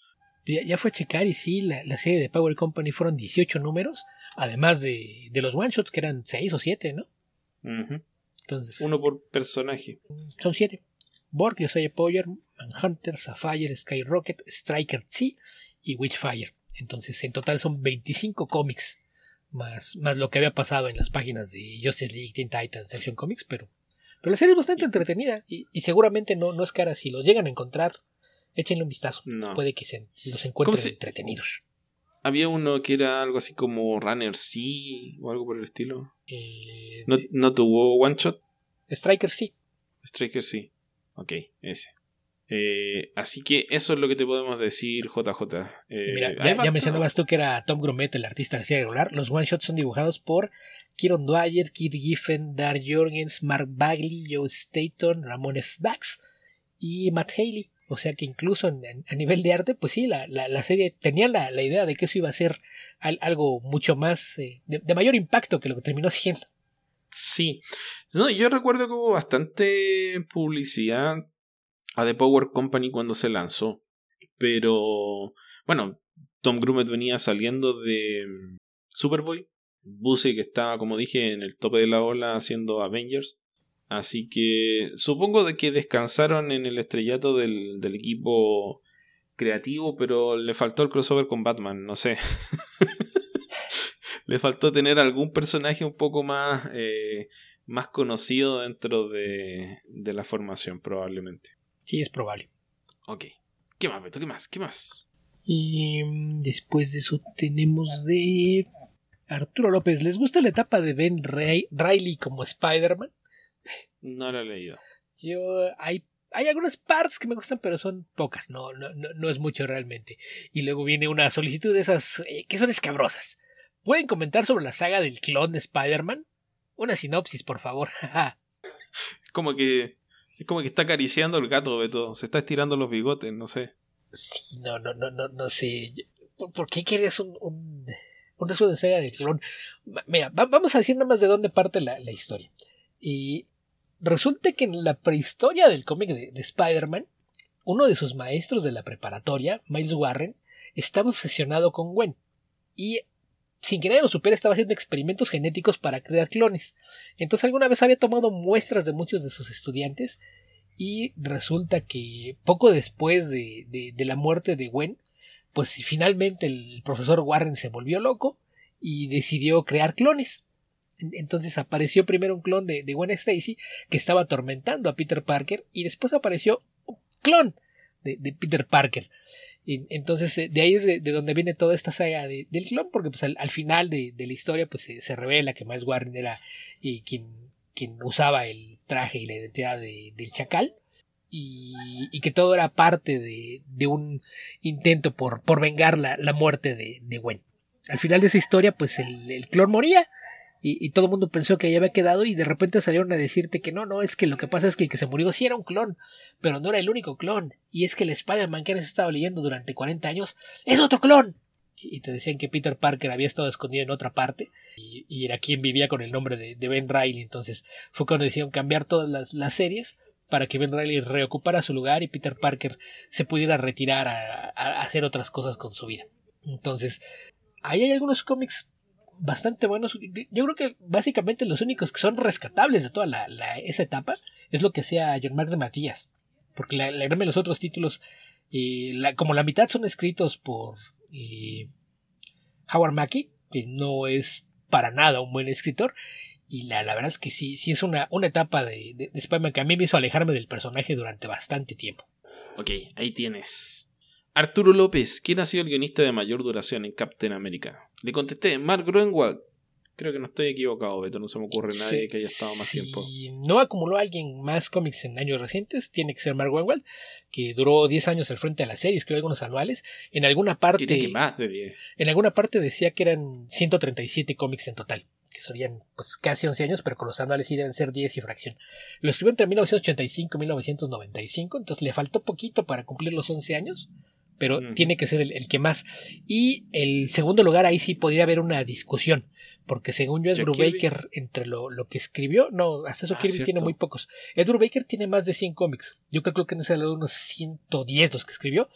Ya, fue a checar y sí, la, serie de Power Company fueron 18 números, además de, de los one shots que eran 6 o 7, ¿no? Entonces, Uno por personaje. Son 7. Borg, Josiah Poyer, Manhunter, Sapphire, Skyrocket, Striker C y Witchfire. Entonces, en total son 25 cómics, más, más lo que había pasado en las páginas de Justice League, Teen Titans, Action Comics, pero, pero la serie es bastante entretenida y, seguramente no, no es cara. Si los llegan a encontrar, échenle un vistazo. Puede que se, los encuentren entretenidos. Había uno que era algo así como Runner C o algo por el estilo. Eh, no, tuvo one shot? Striker sí. Striker sí. Ok, ese. Eh, así que eso es lo que te podemos decir, JJ. Eh, Mira, ya, mencionabas tú que era Tom Grumet, el artista de regular. Los one shots son dibujados por Kieron Dwyer, Keith Giffen, Dar Jorgens, Mark Bagley, Joe Staton, Ramon F. Bax y Matt Haley. O sea que incluso a nivel de arte, pues sí, la, la, serie tenía la, idea de que eso iba a ser algo mucho más eh, de, mayor impacto que lo que terminó siendo. Sí, no, yo recuerdo que hubo bastante publicidad a The Power Company cuando se lanzó, pero bueno, Tom Grumet venía saliendo de mm, Superboy, Busey que estaba, como dije, en el tope de la ola haciendo Avengers. Así que supongo de que descansaron en el estrellato del, equipo creativo, pero le faltó el crossover con Batman, no sé. <laughs> le faltó tener algún personaje un poco más, eh, más conocido dentro de, de la formación, probablemente. Sí, es probable. Ok. ¿Qué más, Beto? ¿Qué más? ¿Qué más? Y mm, después de eso tenemos de Arturo López. ¿Les gusta la etapa de Ben Riley como Spider-Man? No lo he leído. Yo, hay, hay algunas partes que me gustan, pero son pocas, no, no, no, es mucho realmente. Y luego viene una solicitud de esas eh, que son escabrosas. ¿Pueden comentar sobre la saga del clon de Spider-Man? Una sinopsis, por favor. <laughs> como que es como que está acariciando el gato, Beto. Se está estirando los bigotes, no sé. Sí, no, no, no, no, no sé. ¿Por, qué querías un, un, de saga del clon? Mira, vamos a decir nada más de dónde parte la, la historia. Y Resulta que en la prehistoria del cómic de, Spider-Man, uno de sus maestros de la preparatoria, Miles Warren, estaba obsesionado con Gwen y sin querer lo supiera estaba haciendo experimentos genéticos para crear clones. Entonces alguna vez había tomado muestras de muchos de sus estudiantes y resulta que poco después de, de la muerte de Gwen, pues finalmente el profesor Warren se volvió loco y decidió crear clones. Entonces apareció primero un clon de, Gwen Stacy que estaba atormentando a Peter Parker y después apareció un clon de, Peter Parker. Entonces eh, de ahí es de, donde viene toda esta saga del clon porque pues al, final de, la historia pues se, revela que Miles Warren era eh, quien, quien usaba el traje y la identidad del chacal y, que todo era parte de, un intento por, por vengar la, muerte de, Gwen. Al final de esa historia pues el clon moría y, todo el mundo pensó que ya había quedado y de repente salieron a decirte que no, no, es que lo que pasa es que el que se murió sí era un clon, pero no era el único clon, y es que el Spider-Man que has estado leyendo durante 40 años es otro clon. Y te decían que Peter Parker había estado escondido en otra parte y, era quien vivía con el nombre de, Ben Riley. Entonces fue cuando decidieron cambiar todas las, las series para que Ben Riley reocupara su lugar y Peter Parker se pudiera retirar a, a, hacer otras cosas con su vida. Entonces, ahí hay algunos cómics bastante buenos. Yo creo que básicamente los únicos que son rescatables de toda la, esa etapa es lo que sea John Mark de Matías. Porque la, la los otros títulos, eh, como la mitad son escritos por eh, Howard Mackey, que no es para nada un buen escritor. Y la, la verdad es que sí, sí es una, una etapa de, de, de que a mí me hizo alejarme del personaje durante bastante tiempo. Ok, ahí tienes. Arturo López, ¿quién ha sido el guionista de mayor duración en Captain America? Le contesté, Mark Groenwald. Creo que no estoy equivocado, Beto, no se me ocurre nadie que haya estado más tiempo. Si no acumuló alguien más cómics en años recientes, tiene que ser Mark Groenwald, que duró 10 años al frente de la serie, escribió algunos anuales. En alguna parte. Que más de En alguna parte decía que eran 137 cómics en total que serían pues casi 11 años, pero con los anuales sí deben ser 10 y fracción. Lo escribió entre 1985 y 1995, entonces le faltó poquito para cumplir los 11 años, pero tiene que ser el, que más. Y el segundo lugar, ahí sí podría haber una discusión, porque según yo, Ed Brubaker, entre lo, que escribió, no, hasta eso ah, Kirby tiene muy pocos. Ed Brubaker tiene más de 100 cómics. Yo creo que en ese lado unos 110 los que escribió.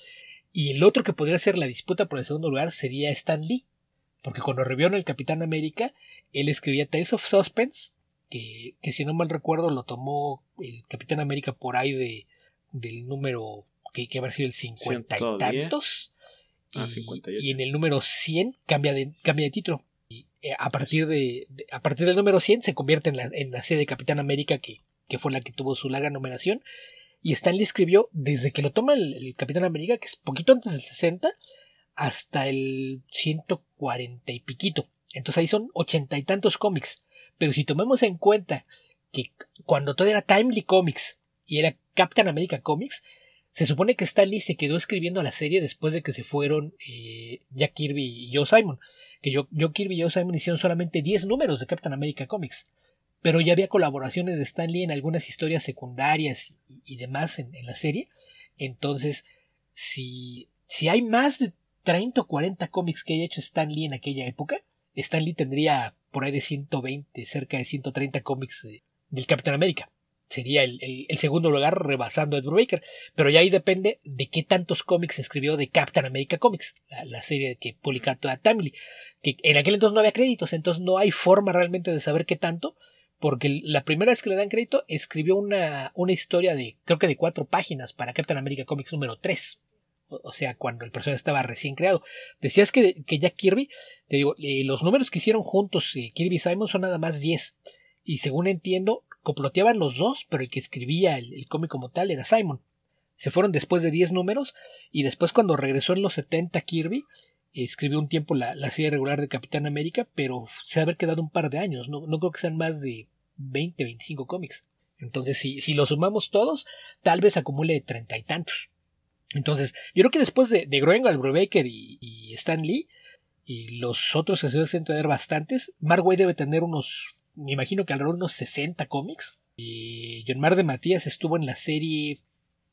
Y el otro que podría ser la disputa por el segundo lugar sería Stan Lee, porque cuando revió en el Capitán América, él escribía Tales of Suspense, que, que si no mal recuerdo lo tomó el Capitán América por ahí de, del número que, que haber sido el 50 y tantos. Ah, y, en el número 100 cambia de, cambia de título. Y eh, a, partir de, a partir del número 100 se convierte en la, en la sede de Capitán América, que, que fue la que tuvo su larga numeración. Y Stanley escribió, desde que lo toma el, Capitán América, que es poquito antes del 60, hasta el 140 y piquito. Entonces ahí son ochenta y tantos cómics. Pero si tomamos en cuenta que cuando todo era Timely Comics y era Captain America Comics, se supone que Stan Lee se quedó escribiendo la serie después de que se fueron eh, Jack Kirby y Joe Simon. Que yo, Kirby y Joe Simon hicieron solamente 10 números de Captain America Comics. Pero ya había colaboraciones de Stan Lee en algunas historias secundarias y, demás en, la serie. Entonces, si, si hay más de 30 o 40 cómics que haya hecho Stan Lee en aquella época, Stan Lee tendría por ahí de 120, cerca de 130 cómics del Capitán América. Sería el, segundo lugar rebasando a Ed Brubaker. Pero ya ahí depende de qué tantos cómics escribió de Captain America Comics, la, serie que publicó toda Timely. Que en aquel entonces no había créditos, entonces no hay forma realmente de saber qué tanto, porque la primera vez que le dan crédito escribió una, una historia de, creo que de cuatro páginas para Captain America Comics número 3 o sea, cuando el personaje estaba recién creado. Decías que, que ya Kirby, te digo, eh, los números que hicieron juntos eh, Kirby y Simon son nada más 10. Y según entiendo, comploteaban los dos, pero el que escribía el, cómic como tal era Simon. Se fueron después de 10 números y después cuando regresó en los 70 Kirby, escribió un tiempo la, serie regular de Capitán América, pero se ha haber quedado un par de años, no, no creo que sean más de 20, 25 cómics. Entonces, si, si lo sumamos todos, tal vez acumule treinta y tantos. Entonces, yo creo que después de, de Groenwald, Brubaker y, y, Stan Lee, y los otros que se deben tener bastantes, Mark Waid debe tener unos, me imagino que alrededor de unos 60 cómics. Y John Mar de Matías estuvo en la serie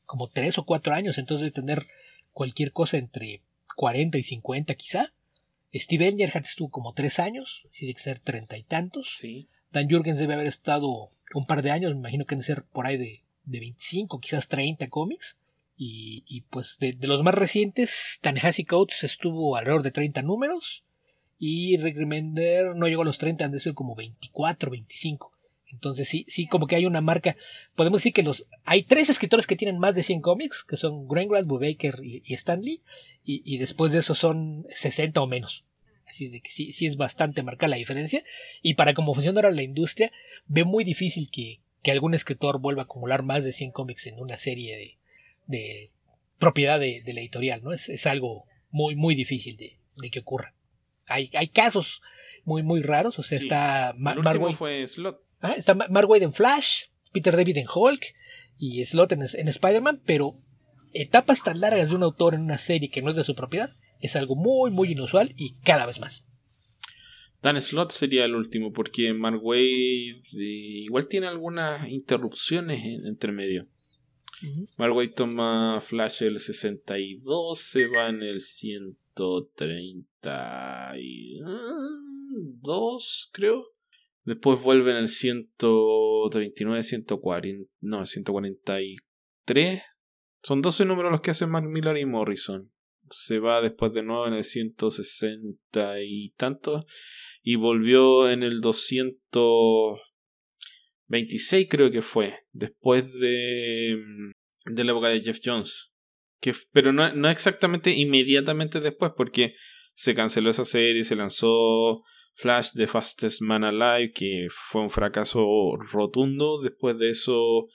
como 3 o 4 años, entonces debe tener cualquier cosa entre 40 y 50 quizá. Steve Engerhardt estuvo como 3 años, así de ser treinta y tantos. Sí. Dan Jurgens debe haber estado un par de años, me imagino que debe ser por ahí de, de 25, quizás 30 cómics. Y, pues de, los más recientes, Tanehasi Coates estuvo alrededor de 30 números. Y Rick Remender no llegó a los 30, han de ser como 24, 25. Entonces sí, sí, como que hay una marca. Podemos decir que los hay tres escritores que tienen más de 100 cómics, que son Greenwald, Bubaker y, y Stanley, y, después de eso son 60 o menos. Así es de que sí, sí es bastante marcada la diferencia. Y para cómo funciona ahora la industria, ve muy difícil que, que algún escritor vuelva a acumular más de 100 cómics en una serie de, de propiedad de, la editorial, ¿no? Es, es, algo muy, muy difícil de, que ocurra. Hay, hay casos muy, muy raros, o sea, está... el fue Slot. Ah, está Mark en Flash, Peter David en Hulk y Slot en, en Spider-Man, pero etapas tan largas de un autor en una serie que no es de su propiedad es algo muy, muy inusual y cada vez más. Dan Slot sería el último, porque Mark Wade eh, igual tiene algunas interrupciones entre medio. Mark toma Flash el 62, se va en el 132, creo. Después vuelve en el 139, 140, no, 143. Son 12 números los que hacen Mark Miller y Morrison. Se va después de nuevo en el 160 y tanto. Y volvió en el 226 creo que fue. Después de mm, de la época de Jeff Jones. Que, pero no, no exactamente inmediatamente después, porque se canceló esa serie, se lanzó Flash The Fastest Man Alive, que fue un fracaso rotundo. Después de eso,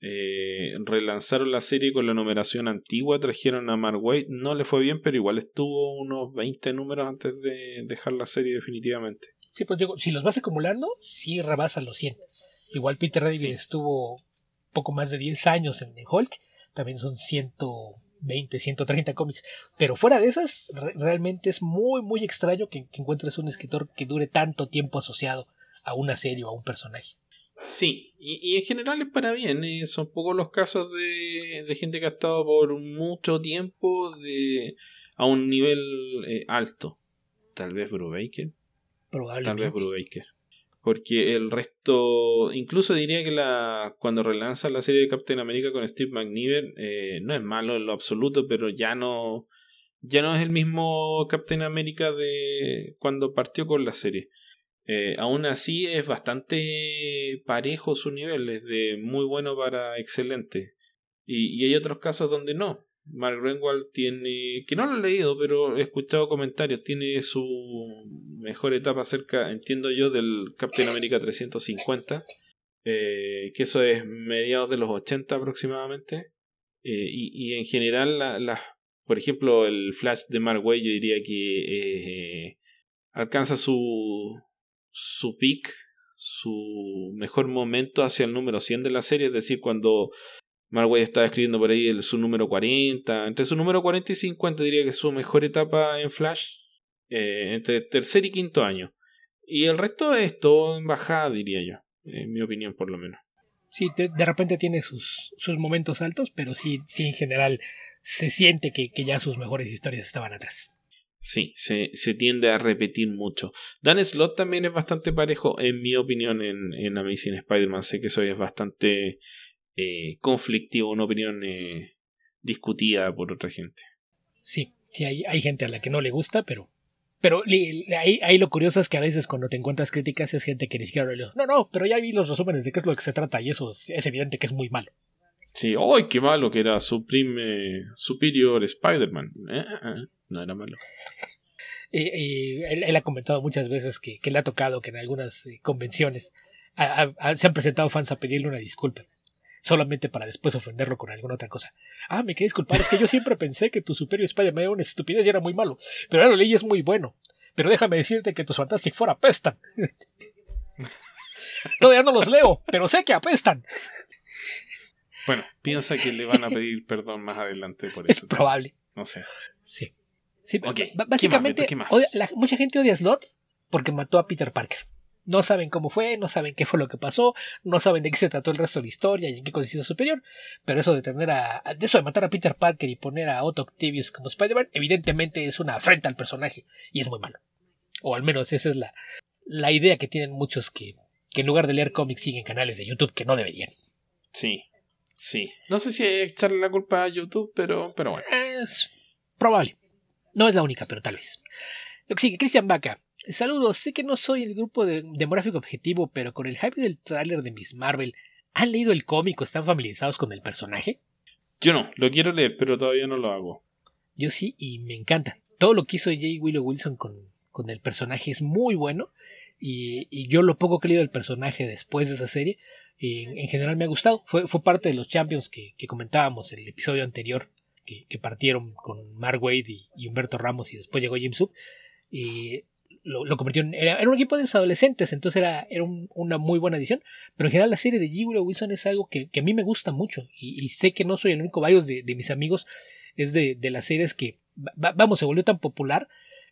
eh, relanzaron la serie con la numeración antigua, trajeron a Mark Waid. No le fue bien, pero igual estuvo unos 20 números antes de dejar la serie definitivamente. Sí, pues digo, si los vas acumulando, sí rebasan los 100. Igual Peter David estuvo poco más de 10 años en, Hulk, también son 120, 130 cómics. Pero fuera de esas, realmente es muy, muy extraño que, encuentres un escritor que dure tanto tiempo asociado a una serie o a un personaje. Sí, y, en general es para bien. Eh, son pocos los casos de, de, gente que ha estado por mucho tiempo de, a un nivel eh, alto. Tal vez Brubaker. Probablemente. Tal vez Brubaker. Porque el resto, incluso diría que la cuando relanza la serie de Captain America con Steve McNiven, eh, no es malo en lo absoluto, pero ya no, ya no es el mismo Captain America de cuando partió con la serie. Eh, aún así es bastante parejo su nivel, es de muy bueno para excelente. Y, y hay otros casos donde no. Mark Renwald tiene, que no lo he leído, pero he escuchado comentarios, tiene su mejor etapa cerca, entiendo yo, del Captain America 350, eh, que eso es mediados de los 80 aproximadamente, eh, y, y, en general las Por ejemplo, el Flash de Mark Way yo diría que eh, alcanza su, su peak, su mejor momento hacia el número 100 de la serie, es decir, cuando Mark Way estaba escribiendo por ahí el, su número 40, entre su número 40 y 50 diría que es su mejor etapa en Flash, eh, entre tercer y quinto año. Y el resto es todo en bajada, diría yo, en mi opinión por lo menos. Sí, de, repente tiene sus, sus momentos altos, pero sí, sí en general se siente que, que ya sus mejores historias estaban atrás. Sí, se, se, tiende a repetir mucho. Dan Slot también es bastante parejo, en mi opinión, en, en Amazing Spider-Man. Sé que es bastante eh, conflictivo, una opinión eh, discutida por otra gente. Sí, sí, hay, hay gente a la que no le gusta, pero pero ahí, ahí, lo curioso es que a veces cuando te encuentras críticas es gente que ni siquiera lo No, no, pero ya vi los resúmenes de qué es lo que se trata y eso es, evidente que es muy malo. Sí, ¡ay, qué malo que era Supreme Superior Spider-Man! Eh, no era malo. él, ha comentado muchas veces que, le ha tocado que en algunas eh, convenciones se han presentado fans a pedirle una disculpa solamente para después ofenderlo con alguna otra cosa. Ah, me quedé disculpar, es que yo siempre pensé que tu Superior Spider-Man era una estupidez y era muy malo, pero ahora lo leí es muy bueno. Pero déjame decirte que tus Fantastic Four apestan. <laughs> Todavía no los leo, pero sé que apestan. Bueno, piensa que le van a pedir perdón más adelante por eso. Es probable. No sé. Sí. Sí, básicamente, mucha gente odia a Slot porque mató a Peter Parker. No saben cómo fue, no saben qué fue lo que pasó, no saben de qué se trató el resto de la historia y en qué consistió superior, pero eso de tener a, de eso de matar a Peter Parker y poner a Otto Octavius como Spider-Man, evidentemente es una afrenta al personaje y es muy malo. O al menos esa es la, la idea que tienen muchos que, que en lugar de leer cómics siguen canales de YouTube que no deberían. Sí, sí. No sé si echarle la culpa a YouTube, pero, pero bueno. Es probable. No es la única, pero tal vez. Lo que sigue, Christian Baca. Saludos, sé que no soy el grupo de demográfico objetivo, pero con el hype del tráiler de Miss Marvel, ¿han leído el cómic o están familiarizados con el personaje? Yo no, lo quiero leer, pero todavía no lo hago. Yo sí, y me encanta. Todo lo que hizo J. Willow Wilson con, con el personaje es muy bueno. Y, yo lo poco que he leído del personaje después de esa serie, en, general me ha gustado. Fue, fue parte de los Champions que, que comentábamos en el episodio anterior, que, partieron con Mark Wade y, Humberto Ramos y después llegó James Sub. Y lo, lo convirtió en. Era, un equipo de adolescentes, entonces era, era una muy buena edición. Pero en general, la serie de G. Wilson es algo que, a mí me gusta mucho. Y, sé que no soy el único, varios de, mis amigos es de, de, las series que, vamos, se volvió tan popular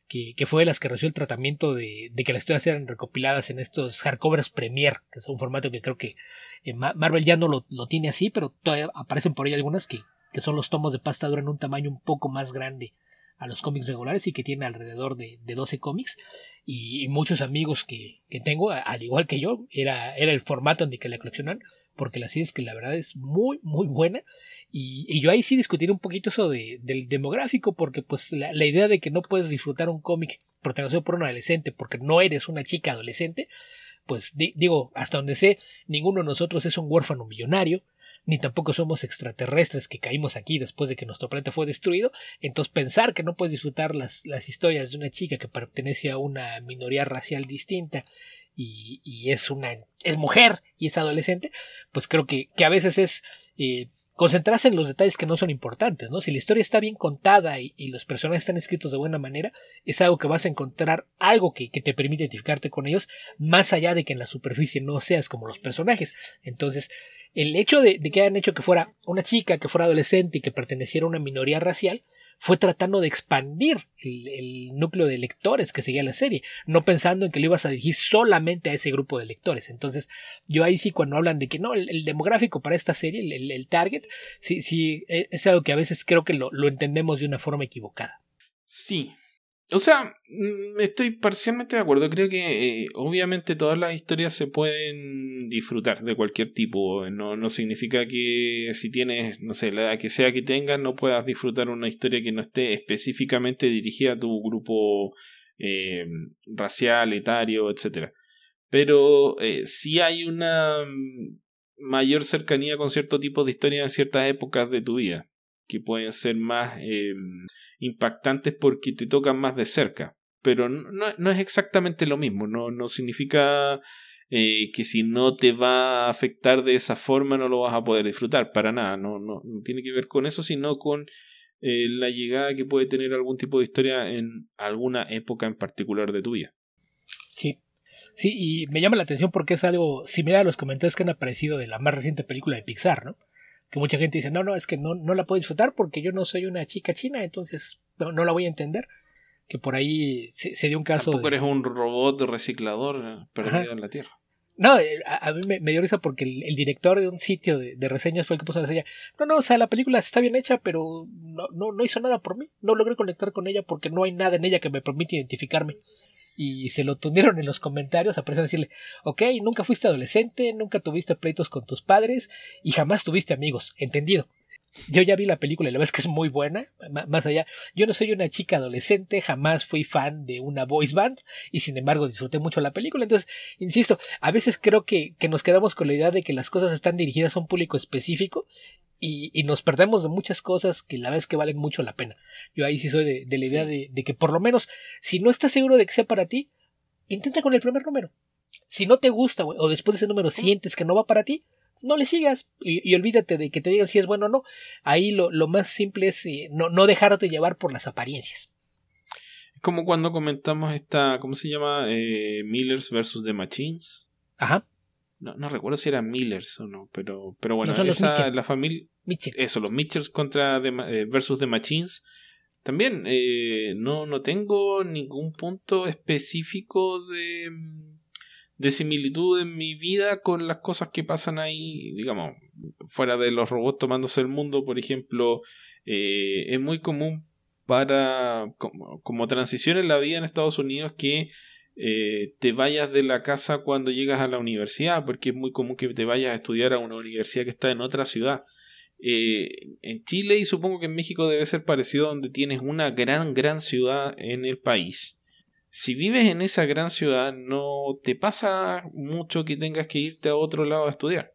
que, que, fue de las que recibió el tratamiento de, de, que las historias eran recopiladas en estos hardcovers Premier, que es un formato que creo que eh, Marvel ya no lo, lo, tiene así, pero todavía aparecen por ahí algunas que, que son los tomos de pasta dura en un tamaño un poco más grande a los cómics regulares y que tiene alrededor de, de 12 cómics. Y, muchos amigos que, que, tengo, al igual que yo, era, era el formato en el que la coleccionan porque la serie es que la verdad es muy muy buena. Y, yo ahí sí discutiré un poquito eso de, del demográfico porque pues la, la, idea de que no puedes disfrutar un cómic protagonizado por un adolescente porque no eres una chica adolescente pues digo hasta donde sé ninguno de nosotros es un huérfano millonario ni tampoco somos extraterrestres que caímos aquí después de que nuestro planeta fue destruido. Entonces pensar que no puedes disfrutar las, las historias de una chica que pertenece a una minoría racial distinta y, y es una es mujer y es adolescente, pues creo que, que a veces es eh, concentrarse en los detalles que no son importantes, ¿no? Si la historia está bien contada y, los personajes están escritos de buena manera, es algo que vas a encontrar algo que, te permite identificarte con ellos, más allá de que en la superficie no seas como los personajes. Entonces, el hecho de, que hayan hecho que fuera una chica, que fuera adolescente y que perteneciera a una minoría racial, fue tratando de expandir el, núcleo de lectores que seguía la serie, no pensando en que lo ibas a dirigir solamente a ese grupo de lectores. Entonces, yo ahí sí cuando hablan de que no, el, demográfico para esta serie, el, target, sí, sí, e, es algo que a veces creo que lo, lo entendemos de una forma equivocada. Sí, o sea, mm, estoy parcialmente de acuerdo. Creo que eh, obviamente todas las historias se pueden disfrutar de cualquier tipo. No, no significa que si tienes, no sé, la edad que sea que tengas, no puedas disfrutar una historia que no esté específicamente dirigida a tu grupo eh, racial, etario, etc. Pero eh, si hay una mayor cercanía con cierto tipo de historias en ciertas épocas de tu vida que pueden ser más eh, impactantes porque te tocan más de cerca. Pero no, es exactamente lo mismo, no, no significa eh, que si no te va a afectar de esa forma no lo vas a poder disfrutar, para nada, no, no, no tiene que ver con eso, sino con eh, la llegada que puede tener algún tipo de historia en alguna época en particular de tu vida. Sí. Sí, y me llama la atención porque es algo similar a los comentarios que han aparecido de la más reciente película de Pixar, ¿no? Que mucha gente dice, no, no, es que no, no la puedo disfrutar porque yo no soy una chica china, entonces no, no la voy a entender. Que por ahí se, dio un caso. Tampoco eres un robot reciclador eh, perdido en la Tierra. No, eh, a, mí me, dio risa porque el, director de un sitio de, reseñas fue el que puso la reseña. No, no, o sea, la película está bien hecha, pero no, no, no hizo nada por mí. No logré conectar con ella porque no hay nada en ella que me permita identificarme. Y se lo tundieron en los comentarios, apareció a decirle, ok, nunca fuiste adolescente, nunca tuviste pleitos con tus padres y jamás tuviste amigos, entendido. Yo ya vi la película y la verdad es que es muy buena. más allá, yo no soy una chica adolescente, jamás fui fan de una voice band y sin embargo disfruté mucho la película. Entonces, insisto, a veces creo que, que nos quedamos con la idea de que las cosas están dirigidas a un público específico y, y, nos perdemos de muchas cosas que la verdad es que valen mucho la pena. Yo ahí sí soy de, de la idea de, de, que por lo menos, si no estás seguro de que sea para ti, intenta con el primer número. Si no te gusta o después de ese número sientes que no va para ti, no le sigas y, olvídate de que te digan si es bueno o no. Ahí lo, más simple es eh, no, no dejarte llevar por las apariencias. Como cuando comentamos esta, ¿cómo se llama? Eh, Millers versus The Machines. Ajá. No, no recuerdo si eran Millers o no, pero, pero bueno, esa, la familia... Eso, los Mitchells contra eh, versus The Machines. También no, no tengo ningún punto específico de de similitud en mi vida con las cosas que pasan ahí, digamos, fuera de los robots tomándose el mundo, por ejemplo, eh, es muy común para, como, transición en la vida en Estados Unidos, que eh, te vayas de la casa cuando llegas a la universidad, porque es muy común que te vayas a estudiar a una universidad que está en otra ciudad. Eh, en Chile y supongo que en México debe ser parecido donde tienes una gran, gran ciudad en el país si vives en esa gran ciudad, no te pasa mucho que tengas que irte a otro lado a estudiar.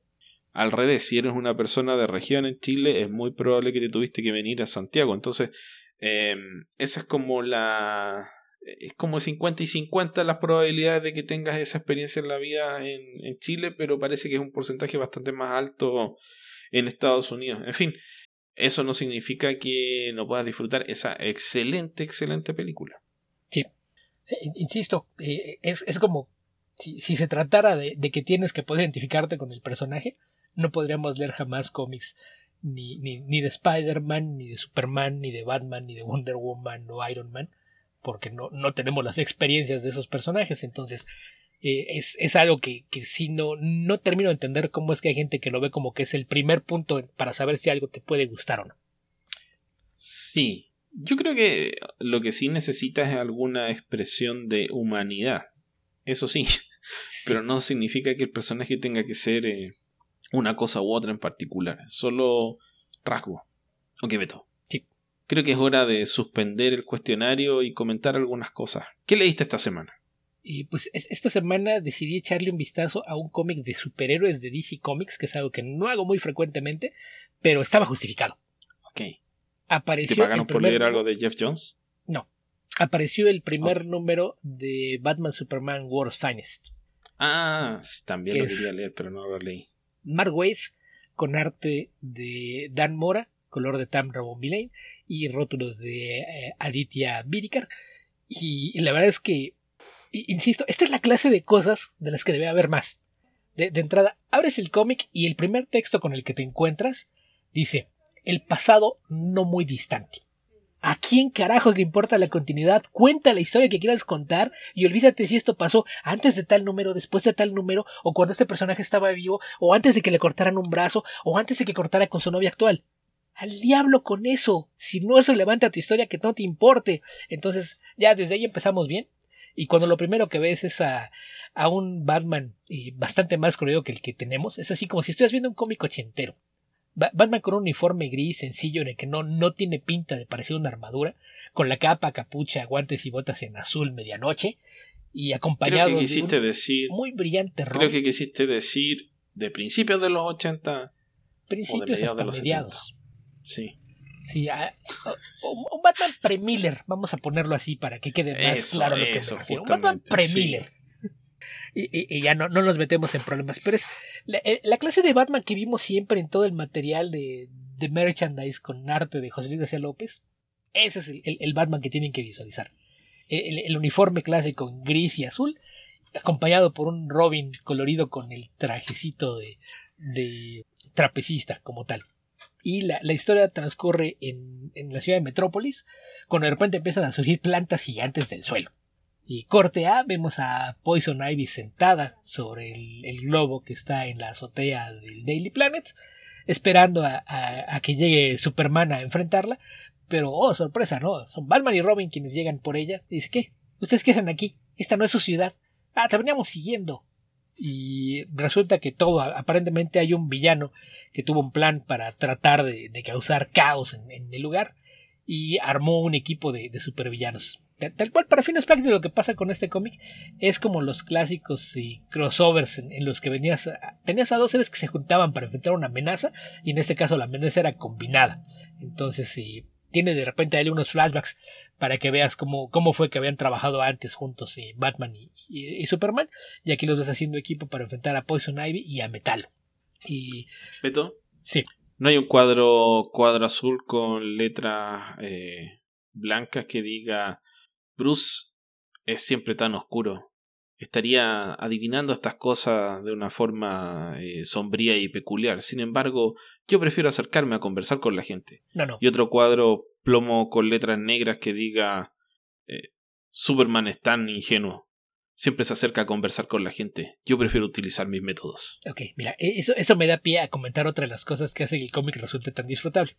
Al revés, si eres una persona de región en Chile, es muy probable que te tuviste que venir a Santiago. Entonces, eh, esa es como la. Es como 50 y 50 las probabilidades de que tengas esa experiencia en la vida en, en Chile, pero parece que es un porcentaje bastante más alto en Estados Unidos. En fin, eso no significa que no puedas disfrutar esa excelente, excelente película. Sí, insisto, eh, es, es, como si, si se tratara de, de, que tienes que poder identificarte con el personaje, no podríamos leer jamás cómics ni, ni, ni de Spider-Man, ni de Superman, ni de Batman, ni de Wonder Woman o Iron Man, porque no, no tenemos las experiencias de esos personajes. Entonces, eh, es, es, algo que, que si no, no termino de entender cómo es que hay gente que lo ve como que es el primer punto para saber si algo te puede gustar o no. Sí, yo creo que lo que sí necesita es alguna expresión de humanidad. Eso <laughs> sí, pero no significa que el personaje tenga que ser eh, una cosa u otra en particular. Solo rasgo. Ok, Beto. Sí. Creo que es hora de suspender el cuestionario y comentar algunas cosas. ¿Qué leíste esta semana? Y pues esta semana decidí echarle un vistazo a un cómic de superhéroes de DC Comics, que es algo que no hago muy frecuentemente, pero estaba justificado. Ok apareció. ¿Te pagaron por leer algo de Jeff Jones? No. Apareció el primer número de Batman Superman World's Finest. Ah, también lo quería leer, pero no lo leí. Mark Waid, con arte de Dan Mora, color de Tam Villain y rótulos de eh, Aditya Bidikar. Y, la verdad es que, insisto, esta es la clase de cosas de las que debe haber más. de entrada, abres el cómic y el primer texto con el que te encuentras dice el pasado no muy distante. ¿A quién carajos le importa la continuidad? Cuenta la historia que quieras contar y olvídate si esto pasó antes de tal número, después de tal número, o cuando este personaje estaba vivo, o antes de que le cortaran un brazo, o antes de que cortara con su novia actual. Al diablo con eso. Si no es relevante a tu historia, que no te importe. Entonces, ya desde ahí empezamos bien. Y cuando lo primero que ves es a, un Batman bastante más colorido que el que tenemos, es así como si estuvieras viendo un cómic ochentero. Batman con un uniforme gris sencillo en el que no, no tiene pinta de parecer una armadura, con la capa, capucha, guantes y botas en azul medianoche, y acompañado creo que quisiste de decir, muy brillante Creo que quisiste decir de principios de los 80. Principios hasta mediados. Sí. Sí, un Batman pre-Miller, vamos a ponerlo así para que quede más claro lo que me refiero. Un Batman pre-Miller. Y, ya no, no, nos metemos en problemas. Pero es eh, la, clase de Batman que vimos siempre en todo el material de, de merchandise con arte de José Luis García López. Ese es el, Batman que tienen que visualizar. El, uniforme clásico en gris y azul, acompañado por un Robin colorido con el trajecito de, de trapecista como tal. Y la, historia transcurre en, en, la ciudad de Metrópolis, cuando de repente empiezan a surgir plantas gigantes del suelo. Y corte A, vemos a Poison Ivy sentada sobre el, globo que está en la azotea del Daily Planet, esperando a, que llegue Superman a enfrentarla. Pero, oh, sorpresa, ¿no? Son Batman y Robin quienes llegan por ella. dice, ¿qué? ¿Ustedes qué hacen aquí? Esta no es su ciudad. Ah, te veníamos siguiendo. Y resulta que todo, aparentemente hay un villano que tuvo un plan para tratar de, causar caos en, el lugar y armó un equipo de, de supervillanos. Tal cual, para fines prácticos, lo que pasa con este cómic es como los clásicos y crossovers en, los que venías tenías a dos seres que se juntaban para enfrentar una amenaza, y en este caso la amenaza era combinada. Entonces, sí, tiene de repente ahí unos flashbacks para que veas cómo, cómo fue que habían trabajado antes juntos Batman y, Superman, y aquí los ves haciendo equipo para enfrentar a Poison Ivy y a Metal. Y. ¿Beto? Sí. ¿No hay un cuadro, cuadro azul con letras eh, blancas que diga Bruce es siempre tan oscuro. Estaría adivinando estas cosas de una forma eh, sombría y peculiar. Sin embargo, yo prefiero acercarme a conversar con la gente. Y otro cuadro plomo con letras negras que diga eh, Superman es tan ingenuo. Siempre se acerca a conversar con la gente. Yo prefiero utilizar mis métodos. Ok, mira, e-, eso, eso me da pie a comentar otra de las cosas que hace que el cómic resulte tan disfrutable.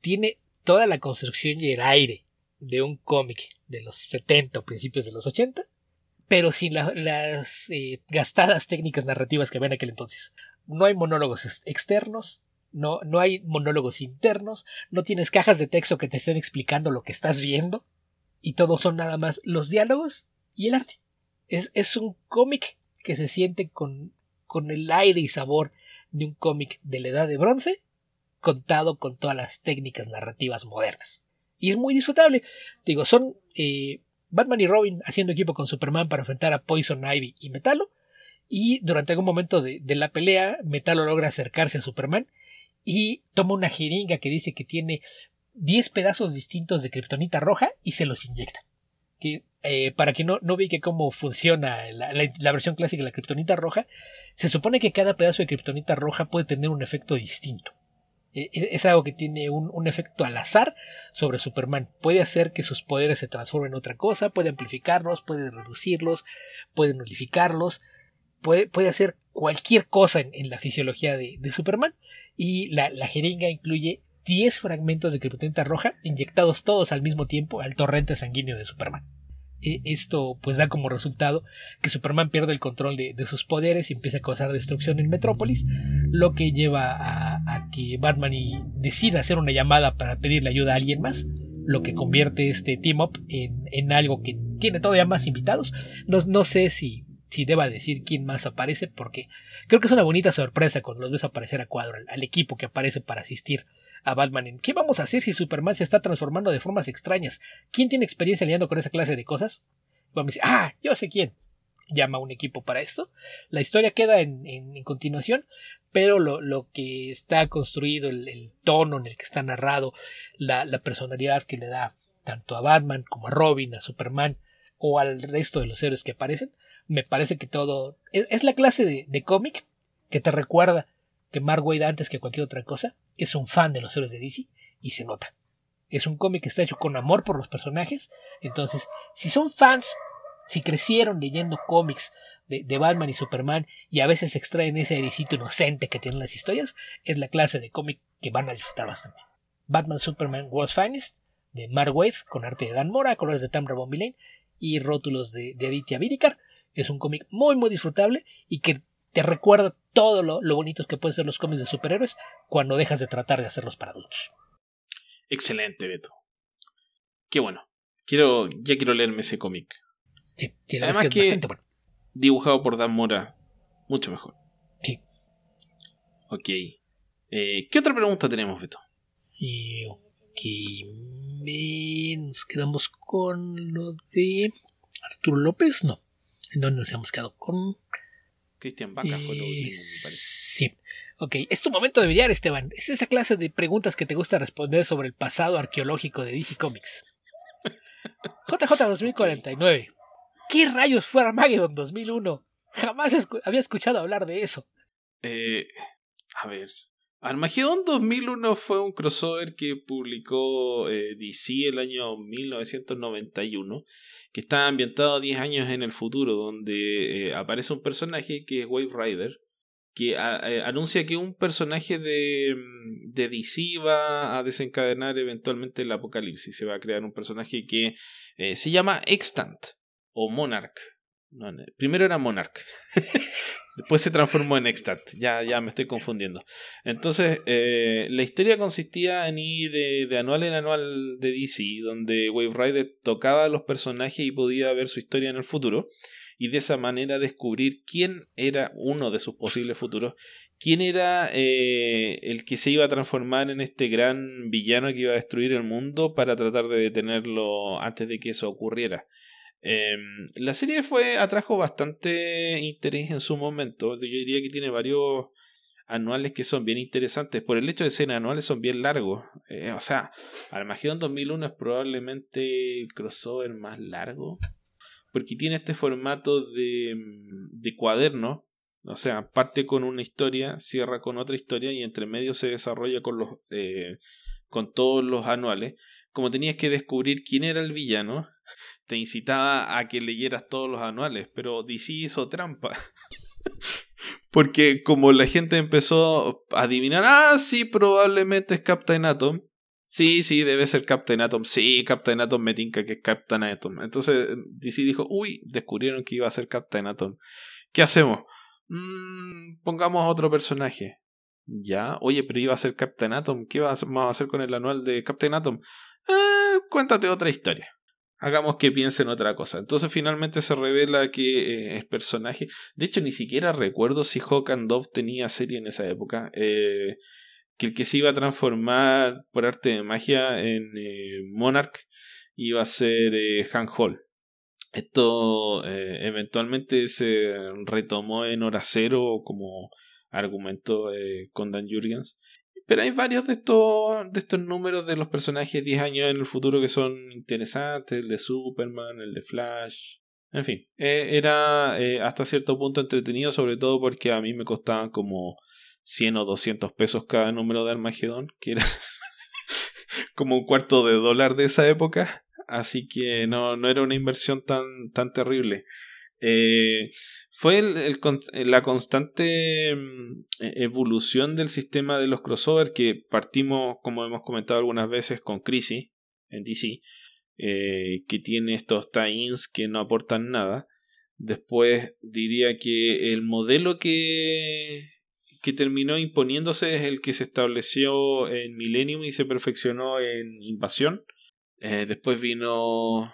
Tiene toda la construcción y el aire de un cómic de los 70 o principios de los 80, pero sin las eh, gastadas técnicas narrativas que había en aquel entonces. No hay monólogos externos, no, no hay monólogos internos, no tienes cajas de texto que te estén explicando lo que estás viendo, y todos son nada más los diálogos y el arte. Es, es un cómic que se siente con, con el aire y sabor de un cómic de la edad de bronce, contado con todas las técnicas narrativas modernas y es muy disfrutable. Digo, son eh, Batman y Robin haciendo equipo con Superman para enfrentar a Poison Ivy y Metalo. Y durante algún momento de, la pelea, Metalo logra acercarse a Superman y toma una jeringa que dice que tiene 10 pedazos distintos de kriptonita roja y se los inyecta. Que, eh, para que no, no que cómo funciona la, la versión clásica de la kriptonita roja, se supone que cada pedazo de kriptonita roja puede tener un efecto distinto. E, e, es algo que tiene un, efecto al azar sobre Superman. Puede hacer que sus poderes se transformen en otra cosa, puede amplificarlos, puede reducirlos, puede nulificarlos, puede, puede hacer cualquier cosa en, la fisiología de, Superman. Y la, la, jeringa incluye 10 fragmentos de criptonita roja inyectados todos al mismo tiempo al torrente sanguíneo de Superman. E, esto pues da como resultado que Superman pierde el control de, sus poderes y empieza a causar destrucción en Metrópolis, lo que lleva a, que Batman decida hacer una llamada para pedirle ayuda a alguien más, lo que convierte este team up en, algo que tiene todavía más invitados. No, sé si, si deba decir quién más aparece, porque creo que es una bonita sorpresa cuando los ves aparecer a cuadro, al equipo que aparece para asistir a Batman en ¿qué vamos a hacer si Superman se está transformando de formas extrañas? ¿Quién tiene experiencia lidiando con esa clase de cosas? Batman dice, ah, yo sé quién. Llama a un equipo para esto. La historia queda en, en, continuación, pero lo, lo, que está construido, el, tono en el que está narrado, la, la, personalidad que le da tanto a Batman como a Robin, a Superman o al resto de los héroes que aparecen, me parece que todo es, la clase de, de cómic que te recuerda que Mark Wade antes que cualquier otra cosa es un fan de los héroes de DC y se nota. Es un cómic que está hecho con amor por los personajes. Entonces, si son fans, si crecieron leyendo cómics de, Batman y Superman y a veces extraen ese airecito inocente que tienen las historias, es la clase de cómic que van a disfrutar bastante. Batman Superman World's Finest de Mark Wade con arte de Dan Mora, colores de Tam Rabon y rótulos de, de Aditya Vidikar. Es un cómic muy muy disfrutable y que te recuerda todo lo, lo bonitos que pueden ser los cómics de superhéroes cuando dejas de tratar de hacerlos para adultos. Excelente, Beto. Qué bueno. Quiero, ya quiero leerme ese cómic. Sí, Además que, bastante bueno. dibujado por Dan Mora, mucho mejor. Sí. Ok. Eh, ¿Qué otra pregunta tenemos, Beto? Y, ok. Nos quedamos con lo de Arturo López, no. ¿En dónde nos hemos quedado? Con. Cristian Vaca fue lo último, Sí. Ok, es tu momento de brillar, Esteban. Es esa clase de preguntas que te gusta responder sobre el pasado arqueológico de DC Comics. JJ 2049. ¿Qué rayos fue Armageddon 2001? Jamás había escuchado hablar de eso. Eh, a ver. Armageddon 2001 fue un crossover que publicó eh, DC el año 1991, que está ambientado 10 años en el futuro, donde eh, aparece un personaje que es Wave Rider, que anuncia que un personaje de, mm, de DC va a desencadenar eventualmente el apocalipsis. Se va a crear un personaje que se llama Extant o Monarch. Primero era Monarch. <laughs> Después se transformó en Extant. Ya, ya me estoy confundiendo. Entonces, eh, la historia consistía en ir de, anual en anual de DC, donde Wave Rider tocaba a los personajes y podía ver su historia en el futuro. Y de esa manera descubrir quién era uno de sus posibles futuros, quién era eh, el que se iba a transformar en este gran villano que iba a destruir el mundo para tratar de detenerlo antes de que eso ocurriera. Em, la serie fue atrajo bastante interés en su momento. Yo diría que tiene varios anuales que son bien interesantes. Por el hecho de ser anuales son bien largos. Eh, o sea, Armageddon 2001 es probablemente el crossover más largo. Porque tiene este formato de, de cuaderno. O sea, parte con una historia, cierra con otra historia y entre medio se desarrolla con los eh, con todos los anuales. Como tenías que descubrir quién era el villano, te incitaba a que leyeras todos los anuales, pero DC hizo trampa. <laughs> Porque como la gente empezó a adivinar, ah, sí, probablemente es Captain Atom. Sí, sí, debe ser Captain Atom. Sí, Captain Atom me tinca que es Captain Atom. Entonces DC dijo, uy, descubrieron que iba a ser Captain Atom. ¿Qué hacemos? Mm, pongamos otro personaje. Ya, oye, pero iba a ser Captain Atom. ¿Qué vamos a hacer con el anual de Captain Atom? Ah, cuéntate otra historia hagamos que piensen otra cosa. Entonces finalmente se revela que eh, es personaje. De hecho, ni siquiera recuerdo si Hawk and Dove tenía serie en esa época. Eh, que el que se iba a transformar por arte de magia en eh, Monarch iba a ser Han Hall. Esto eventualmente se retomó en Hora Cero como argumento con Dan Jurgens. Pero hay varios de estos, de estos números de los personajes 10 años en el futuro que son interesantes, el de Superman, el de Flash. En fin, eh, era eh, hasta cierto punto entretenido, sobre todo porque a mí me costaban como 100 o 200 pesos cada número de Armagedón, que era <laughs> como un cuarto de dólar de esa época. Así que no, no era una inversión tan, tan terrible. Eh, fue la constante mm, e, evolución del sistema de los crossover que partimos, como hemos comentado algunas veces, con Crisis en DC, eh, que tiene estos tie-ins que no aportan nada. Después diría que el modelo que, que terminó imponiéndose es el que se estableció en Millennium y se perfeccionó en Invasión. Eh, después vino.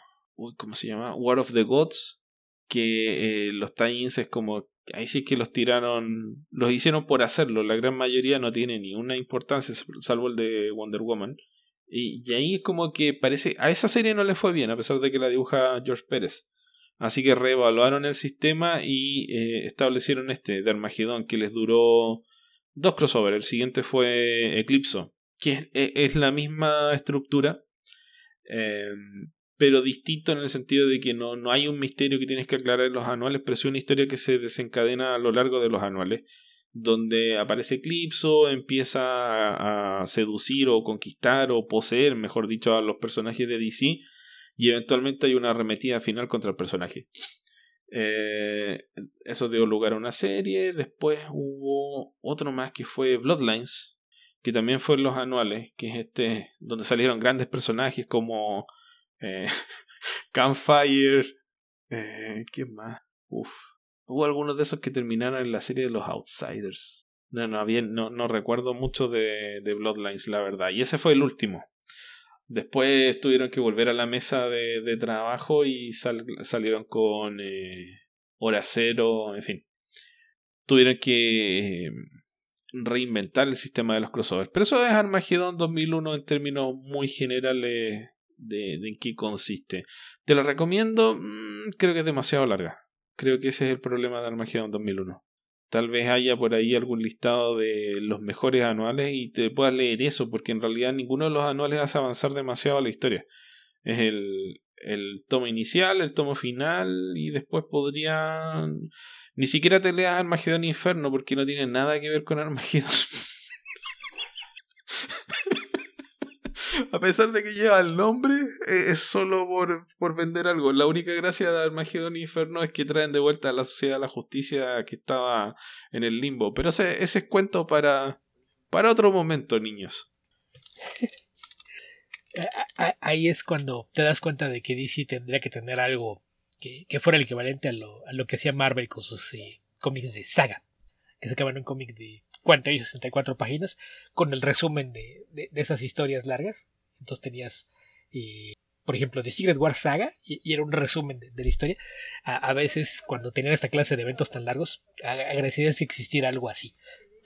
¿Cómo se llama? War of the Gods, que eh, los tie-ins es como ahí sí que los tiraron, los hicieron por hacerlo, la gran mayoría no tiene ni una importancia, salvo el de Wonder Woman. Y, ahí es como que parece, a esa serie no le fue bien, a pesar de que la dibuja George Pérez. Así que reevaluaron el sistema y eh, establecieron este de Armagedón, que les duró dos crossover. El siguiente fue Eclipso, que es, es la misma estructura, eh, pero distinto en el sentido de que no, no hay un misterio que tienes que aclarar en los anuales, pero es una historia que se desencadena a lo largo de los anuales, donde aparece Eclipso, empieza a, seducir o conquistar o poseer, mejor dicho, a los personajes de DC, y eventualmente hay una arremetida final contra el personaje. Eh, eso dio lugar a una serie, después hubo otro más que fue Bloodlines, que también fue en los anuales, que es este, donde salieron grandes personajes como eh, <laughs> Campfire, eh, ¿qué más? Hubo algunos de esos que terminaron en la serie de los Outsiders. No, no, no, no recuerdo mucho de, de, Bloodlines, la verdad. Y ese fue el último. Después tuvieron que volver a la mesa de, de trabajo y salieron con eh, Hora Cero, en fin. Tuvieron que eh, reinventar el sistema de los crossovers. Pero eso es Armageddon 2001 en términos muy generales de, en qué consiste. Te la recomiendo, mm, creo que es demasiado larga. Creo que ese es el problema de Armageddon 2001. Tal vez haya por ahí algún listado de los mejores anuales y te puedas leer eso, porque en realidad ninguno de los anuales hace avanzar demasiado la historia. Es el, el tomo inicial, el tomo final y después podría... Ni siquiera te leas Armagedón Inferno porque no tiene nada que ver con Armagedón. <laughs> A pesar de que lleva el nombre, eh, es solo por, por vender algo. La única gracia de Armagedón Inferno es que traen de vuelta a la sociedad la justicia que estaba en el limbo. Pero ese, es cuento para, para otro momento, niños. Ahí es cuando te das cuenta de que DC tendría que tener algo que, fuera el equivalente a lo, a lo que hacía Marvel con sus eh, cómics de saga. Que sacaban un cómic de 40 y 64 páginas con el resumen de, de, esas historias largas. Entonces tenías, eh, por ejemplo, The Secret War Saga y, era un resumen de, la historia. A, veces, cuando tenían esta clase de eventos tan largos, agradecerías que existiera algo así.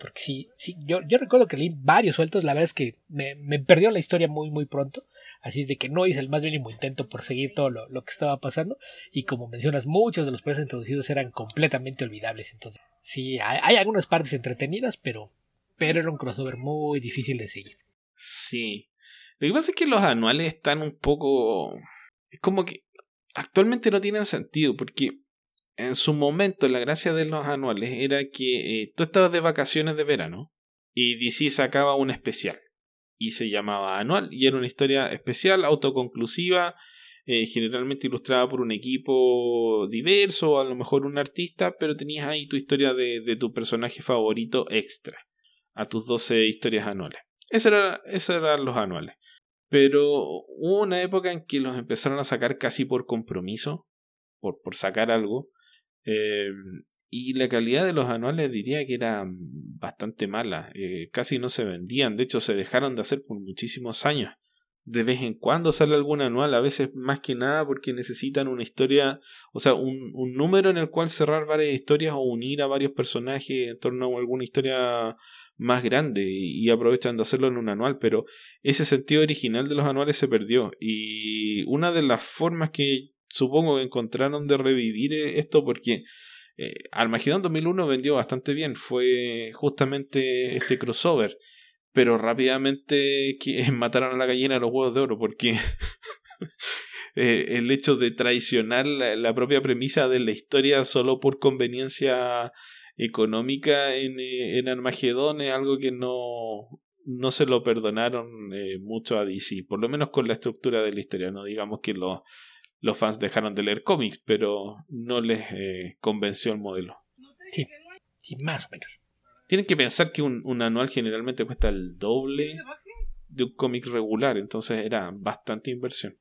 Porque sí, sí yo, yo recuerdo que leí varios sueltos, la verdad es que me, me, perdió la historia muy, muy pronto. Así es de que no hice el más mínimo intento por seguir todo lo, lo que estaba pasando. Y como mencionas, muchos de los personajes introducidos eran completamente olvidables. Entonces, sí, hay, algunas partes entretenidas, pero, pero era un crossover muy difícil de seguir. Sí. Lo que pasa es que los anuales están un poco. Como que actualmente no tienen sentido, porque en su momento la gracia de los anuales era que eh, tú estabas de vacaciones de verano y DC sacaba un especial y se llamaba anual y era una historia especial, autoconclusiva eh, generalmente ilustrada por un equipo diverso, a lo mejor un artista, pero tenías ahí tu historia de, tu personaje favorito extra a tus 12 historias anuales. Esos era, eran los anuales. Pero hubo una época en que los empezaron a sacar casi por compromiso, por, por sacar algo. Eh, y la calidad de los anuales diría que era bastante mala. Eh, casi no se vendían. De hecho, se dejaron de hacer por muchísimos años de vez en cuando sale algún anual, a veces más que nada porque necesitan una historia, o sea, un, un, número en el cual cerrar varias historias o unir a varios personajes en torno a alguna historia más grande y, aprovechan de hacerlo en un anual, pero ese sentido original de los anuales se perdió y una de las formas que supongo que encontraron de revivir esto porque eh, Armageddon 2001 vendió bastante bien, fue justamente este crossover pero rápidamente <laughs> mataron a la gallina los huevos de oro porque <laughs> eh, el hecho de traicionar la, propia premisa de la historia solo por conveniencia económica en, eh, en es algo que no, no se lo perdonaron eh, mucho a DC, por lo menos con la estructura de la historia, no digamos que los, los fans dejaron de leer cómics, pero no les convenció el modelo. Sí, sí, más o menos. Tienen que pensar que un, anual generalmente cuesta el doble de un cómic regular, entonces era bastante inversión.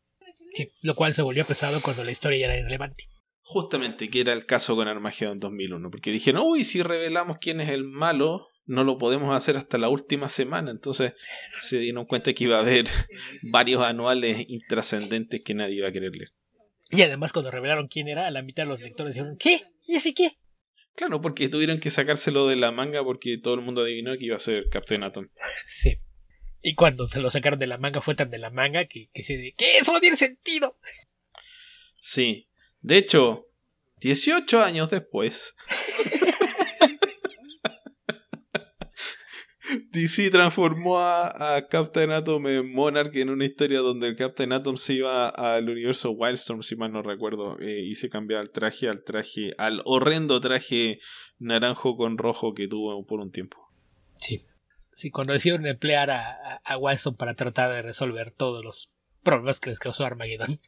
Sí, lo cual se volvió pesado cuando la historia ya era irrelevante. Justamente, que era el caso con Armageddon 2001, porque dijeron, uy, si revelamos quién es el malo, no lo podemos hacer hasta la última semana, entonces se dieron cuenta que iba a haber <laughs> varios anuales intrascendentes que nadie iba a querer leer. Y además cuando revelaron quién era, la mitad de los lectores dijeron, ¿qué? ¿Y ese qué? Claro, porque tuvieron que sacárselo de la manga porque todo el mundo adivinó que iba a ser Captain Atom. <laughs> Sí. Y cuando se lo sacaron de la manga fue tan de la manga que, que se de ¿qué? Eso no tiene sentido. Sí. De hecho, 18 años después. <laughs> DC transformó a, Captain Atom en Monarch en una historia donde el Captain Atom se iba al universo Wildstorm, si mal no recuerdo, eh, y se cambiaba el traje al traje, al horrendo traje naranjo con rojo que tuvo por un tiempo. Sí. Sí, cuando decidieron emplear a, a, Wildstorm para tratar de resolver todos los problemas que les causó Armageddon.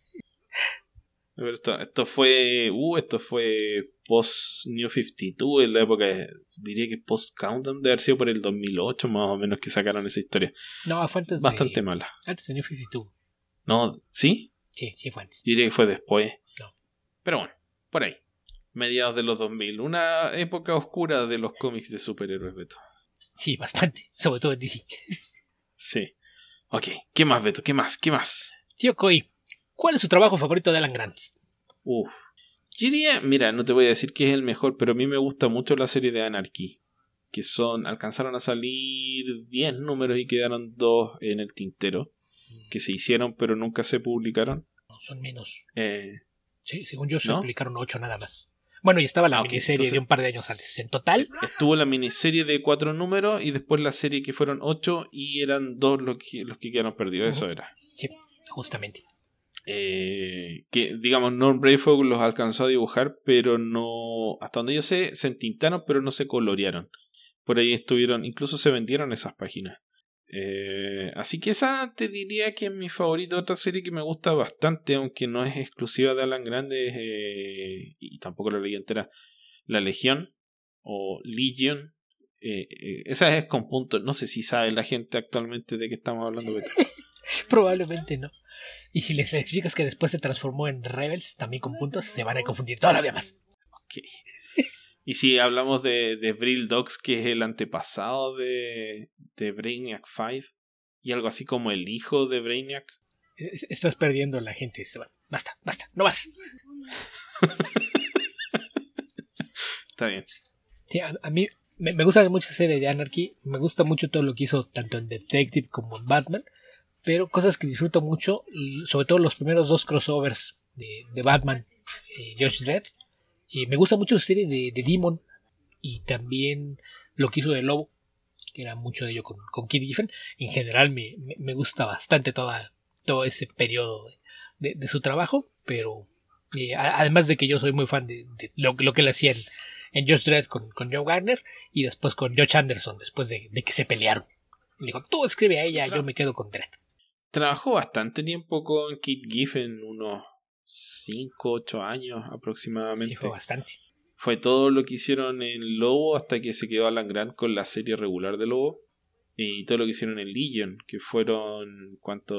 Esto, esto fue. Uh, esto fue post New 52, en la época, diría que post Countdown, de haber sido por el 2008 más o menos que sacaron esa historia. No, fue antes Bastante mala. Antes de New 52. No, ¿sí? Sí, sí fue antes. diría que fue después. No. Pero bueno, por ahí. Mediados de los 2000. Una época oscura de los cómics de superhéroes, Beto. Sí, bastante. Sobre todo en DC. sí. Ok, ¿qué más, Beto? ¿Qué más? ¿Qué más? Tío Koi, ¿cuál es su trabajo favorito de Alan Grant? Uf, diría, mira, no te voy a decir que es el mejor, pero a mí me gusta mucho la serie de Anarchy. Que son, alcanzaron a salir 10 números y quedaron dos en el tintero. Que se hicieron pero nunca se publicaron. No, son menos. Eh, sí, según yo se publicaron 8 nada más. Bueno, y estaba la ah, miniserie de un par de años antes. En total. Estuvo la miniserie de cuatro números y después la serie que fueron ocho y eran dos los que, los que quedaron perdidos. Eso era. Sí, justamente. Eh, que digamos Norm Brayfog los alcanzó a dibujar pero no hasta donde yo sé se entintaron pero no se colorearon. Por ahí estuvieron incluso se vendieron esas páginas. Eh, así que esa te diría que es mi favorita otra serie que me gusta bastante aunque no es exclusiva de Alan Grande eh, y tampoco la leí entera La Legión o Legion. Esa es con punto. No sé si sabe la gente actualmente de qué estamos hablando <laughs> probablemente no y si les explicas que después se transformó en Rebels, también con puntos, se van a confundir todavía más. Ok. Y si hablamos de, de Brill Dogs, que es el antepasado de, de Brainiac 5, y algo así como el hijo de Brainiac. Estás perdiendo la gente, Esteban. Basta, basta, no vas. Está bien. Sí, a, mí me, me, gusta mucho esa serie de Anarchy. Me gusta mucho todo lo que hizo tanto en Detective como en Batman pero cosas que disfruto mucho, sobre todo los primeros dos crossovers de, de Batman, eh, Josh Dredd. Y me gusta mucho su serie de, de, Demon y también lo que hizo de Lobo, que era mucho de ello con, con Kid Giffen. En general me, me, gusta bastante toda, todo ese periodo de, de su trabajo, pero eh, además de que yo soy muy fan de, lo, lo, que le hacían en Josh Dredd con, con Joe Garner y después con Josh Anderson, después de, que se pelearon. Le digo, tú escribe a ella, yo me quedo con Dredd. Trabajó bastante tiempo con Kit Giffen, unos 5, 8 años aproximadamente. fue bastante. Fue todo lo que hicieron en Lobo hasta que se quedó Alan Grant con la serie regular de Lobo. Y todo lo que hicieron en Legion, que fueron, ¿cuántos?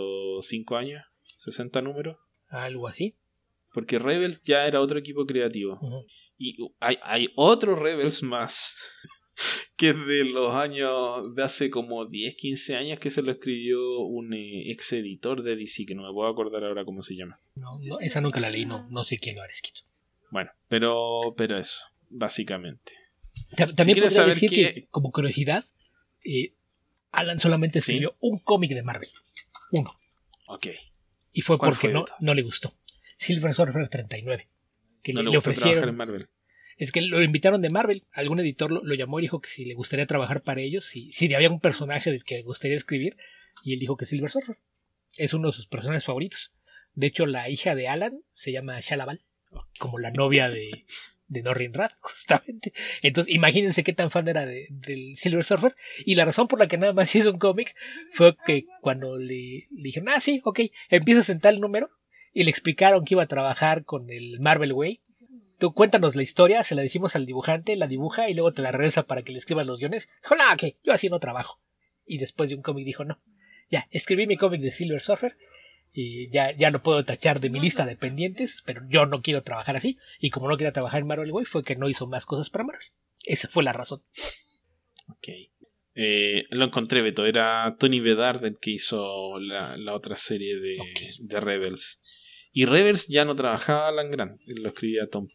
¿5 años? ¿60 números? Algo así. Porque Rebels ya era otro equipo creativo. Y hay, hay otro Rebels más <laughs> que es de los años, de hace como 10, 15 años que se lo escribió un eh, ex editor de DC, que no me puedo acordar ahora cómo se llama. No, esa nunca la leí, no, no sé quién lo ha escrito. Bueno, pero, pero eso, básicamente. También si podría decir que... como curiosidad, eh, Alan solamente escribió un cómic de Marvel. Uno. Ok. Y fue porque no, no le gustó. Silver Surfer 39. Que le, le ofrecieron. En Marvel es que lo invitaron de Marvel. Algún editor lo, llamó y dijo que si le gustaría trabajar para ellos, si, si había un personaje del que le gustaría escribir, y él dijo que Silver Surfer. Es uno de sus personajes favoritos. De hecho, la hija de Alan se llama Shalaval, como la novia de, de Norrin Rad, <laughs> justamente. Entonces, imagínense qué tan fan era de, del Silver Surfer. Y la razón por la que nada más <laughs> hizo un cómic fue que cuando le, le dijeron, ah, sí, ok, empiezas en tal número, y le explicaron que iba a trabajar con el Marvel Way, Tú cuéntanos la historia, se la decimos al dibujante, la dibuja y luego te la regresa para que le escribas los guiones. Dijo, no, que yo así no trabajo. Y después de un cómic dijo, no, ya, escribí mi cómic de Silver Surfer y ya, ya lo puedo tachar de mi lista de pendientes, pero yo no quiero trabajar así. Y como no quería trabajar en Marvel Way, fue que no hizo más cosas para Marvel. Esa fue la razón. Ok. Eh, lo encontré, Beto. Era Tony Bedard el que hizo la, otra serie de, de, Rebels. Y Rebels ya no trabajaba Alan Grant, lo escribía Tom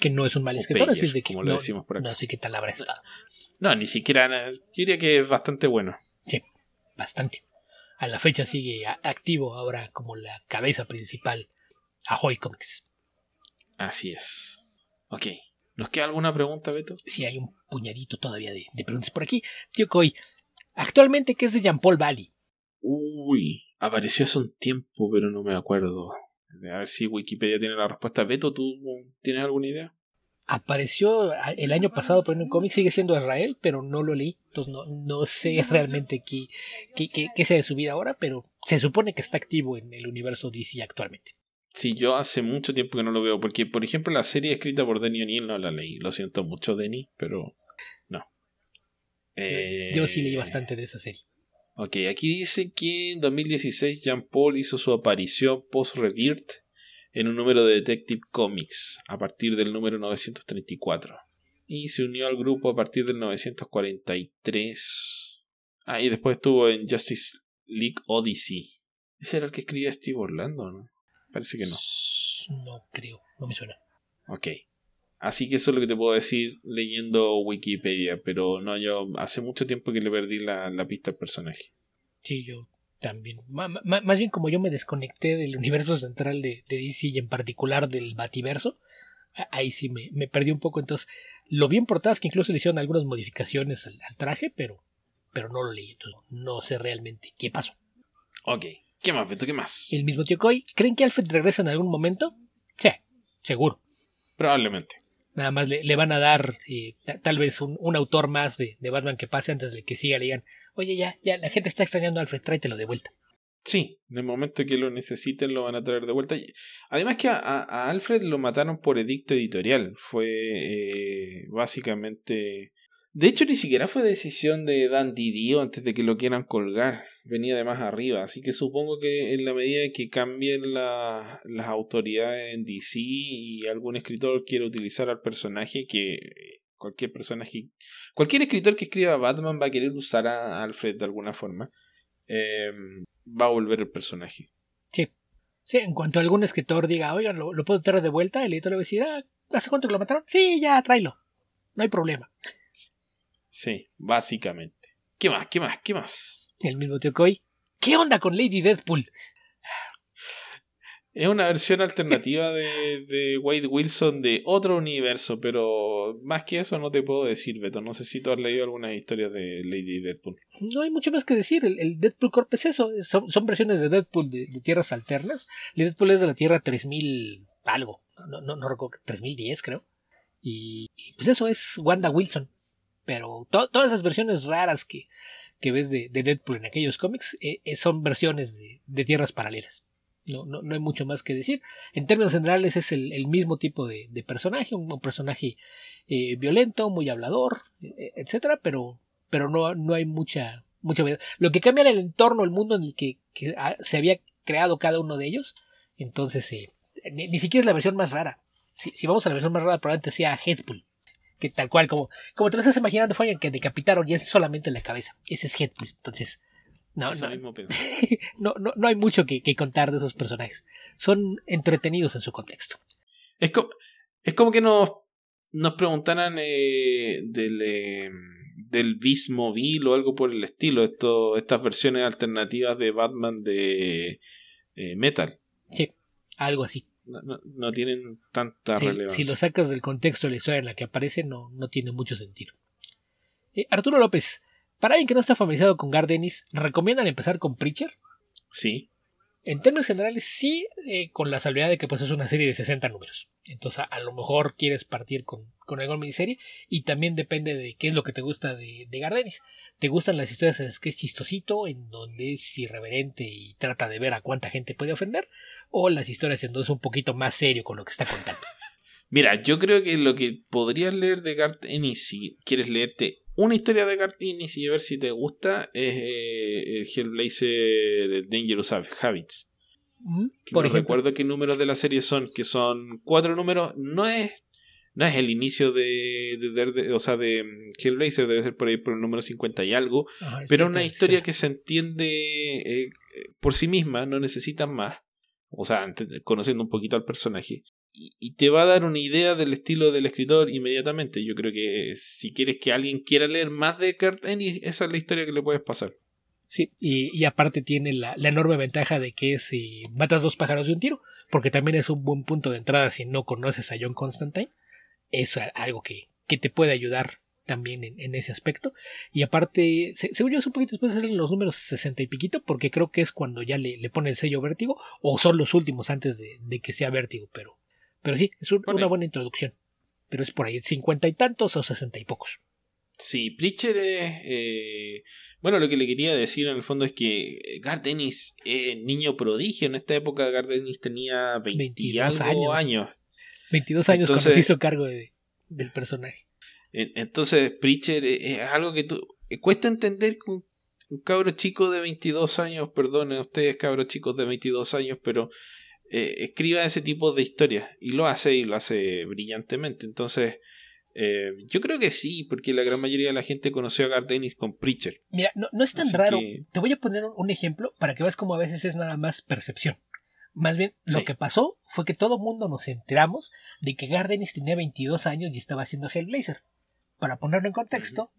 que no es un mal escritor, así de que como lo decimos por acá. No sé qué tal habrá estado. No, ni siquiera. diría que es bastante bueno. Sí, bastante. A la fecha sigue activo ahora como la cabeza principal a Hoy Comics. Así es. Ok. ¿Nos queda alguna pregunta, Beto? Sí, hay un puñadito todavía de, de preguntas por aquí. Tío Coy, actualmente, ¿qué es de Jean Paul Valley? Uy, apareció hace un tiempo, pero no me acuerdo. A ver si Wikipedia tiene la respuesta. Beto, ¿tú tienes alguna idea? Apareció el año pasado por un cómic, sigue siendo Israel, pero no lo leí. Entonces no, sé realmente qué, qué, qué, sea de su vida ahora, pero se supone que está activo en el universo DC actualmente. Sí, yo hace mucho tiempo que no lo veo, porque por ejemplo la serie escrita por Denny O'Neill no la leí. Lo siento mucho, Denny, pero no. Yo sí leí eh, bastante de esa serie. Ok, aquí dice que en 2016 Jean Paul hizo su aparición post-Rebirth en un número de Detective Comics a partir del número 934 y se unió al grupo a partir del 943. Ah, y después estuvo en Justice League Odyssey. Ese era el que escribía Steve Orlando, ¿no? Parece que no. No creo, no me suena. Ok. Así que eso es lo que te puedo decir leyendo Wikipedia, pero no, yo hace mucho tiempo que le perdí la, pista al personaje. Sí, yo también. más bien como yo me desconecté del universo central de, DC y en particular del Bativerso, ahí sí me, me perdí un poco. Entonces, lo vi en portadas que incluso le hicieron algunas modificaciones al, traje, pero, pero no lo leí. Entonces, no sé realmente qué pasó. Ok. ¿Qué más, Beto? ¿Qué más? El mismo tío Coy. ¿Creen que Alfred regresa en algún momento? Sí, seguro. Probablemente. Nada más le, van a dar eh, tal vez un, autor más de, Batman que pase antes de que siga le digan, oye, ya, ya, la gente está extrañando a Alfred, tráetelo de vuelta. Sí, en el momento que lo necesiten lo van a traer de vuelta. Además que a, Alfred lo mataron por edicto editorial. Fue eh, básicamente... De hecho, ni siquiera fue decisión de Dan Didio antes de que lo quieran colgar. Venía de más arriba. Así que supongo que en la medida que cambien las autoridades en DC y algún escritor quiera utilizar al personaje, que cualquier personaje, cualquier escritor que escriba Batman va a querer usar a Alfred de alguna forma. Em, va a volver el personaje. Sí. Sí, en cuanto algún escritor diga, oigan, ¿lo, puedo traer de vuelta? El editor le va a ah, ¿hace cuánto que lo mataron? Sí, ya, tráelo. No hay problema. Sí, básicamente. ¿Qué más? ¿Qué más? ¿Qué más? El mismo tío Coy. ¿Qué onda con Lady Deadpool? Es una versión alternativa de, de, Wade Wilson de otro universo, pero más que eso no te puedo decir, Beto. No sé si tú has leído algunas historias de Lady Deadpool. No hay mucho más que decir. El, Deadpool Corp es eso. Son, versiones de Deadpool de, tierras alternas. El Deadpool es de la Tierra 3000 algo. No, no, no recuerdo, 3010 creo. Y, pues eso es Wanda Wilson. Pero todas esas versiones raras que, que ves de, Deadpool en aquellos cómics eh, eh, son versiones de tierras paralelas. No, no, no, hay mucho más que decir. En términos generales es el, mismo tipo de, personaje, un, personaje eh, violento, muy hablador, e, e, etcétera, pero, pero no, no hay mucha, mucha Lo que cambia el entorno, el mundo en el que, se había creado cada uno de ellos, entonces eh, ni, siquiera es la versión más rara. Si, si, vamos a la versión más rara, probablemente sea Headpool, que tal cual, como, como te lo estás imaginando, fue que decapitaron y es solamente la cabeza. Ese es Headpool. Entonces, no, <laughs> no, no, no, hay mucho que, contar de esos personajes. Son entretenidos en su contexto. Es como, es como que nos, nos preguntaran eh, del, eh, del Bismobile o algo por el estilo, esto, estas versiones alternativas de Batman de eh, Metal. Sí, algo así. No, tienen tanta relevancia. Si lo sacas del contexto de la historia en la que aparece, no, no tiene mucho sentido. Arturo López, para alguien que no está familiarizado con Gardenis, ¿recomiendan empezar con Preacher? Sí. En términos generales, sí, eh, con la salvedad de que pues, es una serie de 60 números. Entonces, a, lo mejor quieres partir con, con alguna miniserie y también depende de qué es lo que te gusta de, de Gardenis. ¿Te gustan las historias en las que es chistosito, en donde es irreverente y trata de ver a cuánta gente puede ofender? ¿O las historias en donde es un poquito más serio con lo que está contando? <laughs> Mira, yo creo que lo que podrías leer de Gardenis si quieres leerte una historia de Gartinis y a ver si te gusta es eh, el Hellblazer Dangerous Habits. Por no recuerdo qué números de la serie son, que son cuatro números. No es no es el inicio de, de, o sea, de mm, Hellblazer, debe ser por ahí por el número 50 y algo, pero una historia que se entiende eh, por sí misma, no necesita más, o sea, conociendo un poquito al personaje, y te va a dar una idea del estilo del escritor inmediatamente. Yo creo que si quieres que alguien quiera leer más de Kurt esa es la historia que le puedes pasar. Sí, y, aparte tiene la, enorme ventaja de que si matas dos pájaros de un tiro, porque también es un buen punto de entrada si no conoces a John Constantine, es algo que, que te puede ayudar también en, ese aspecto. Y aparte, según yo es un poquito después de los números 60 y piquito, porque creo que es cuando ya le, le pone el sello vértigo, o son los últimos antes de, de que sea vértigo, pero pero sí, es una buena introducción. Pero es por ahí cincuenta y tantos o sesenta y pocos. Sí, Preacher es... Eh, bueno, lo que le quería decir en el fondo es que Gardenis es niño prodigio. En esta época Gardenis tenía 22 años. años. 22 años cuando se hizo cargo del personaje. Entonces, Preacher es algo que tú... Eh, cuesta entender con un cabro chico de 22 años, perdonen ustedes cabros chicos de 22 años, pero eh, escriba ese tipo de historias y lo hace y lo hace brillantemente. Entonces, eh, yo creo que sí, porque la gran mayoría de la gente conoció a Gardenis con Preacher. Mira, no, es tan raro. Te voy a poner un ejemplo para que veas cómo a veces es nada más percepción. Más bien, lo que pasó fue que todo mundo nos enteramos de que Gardenis tenía 22 años y estaba haciendo Hellblazer. Para ponerlo en contexto,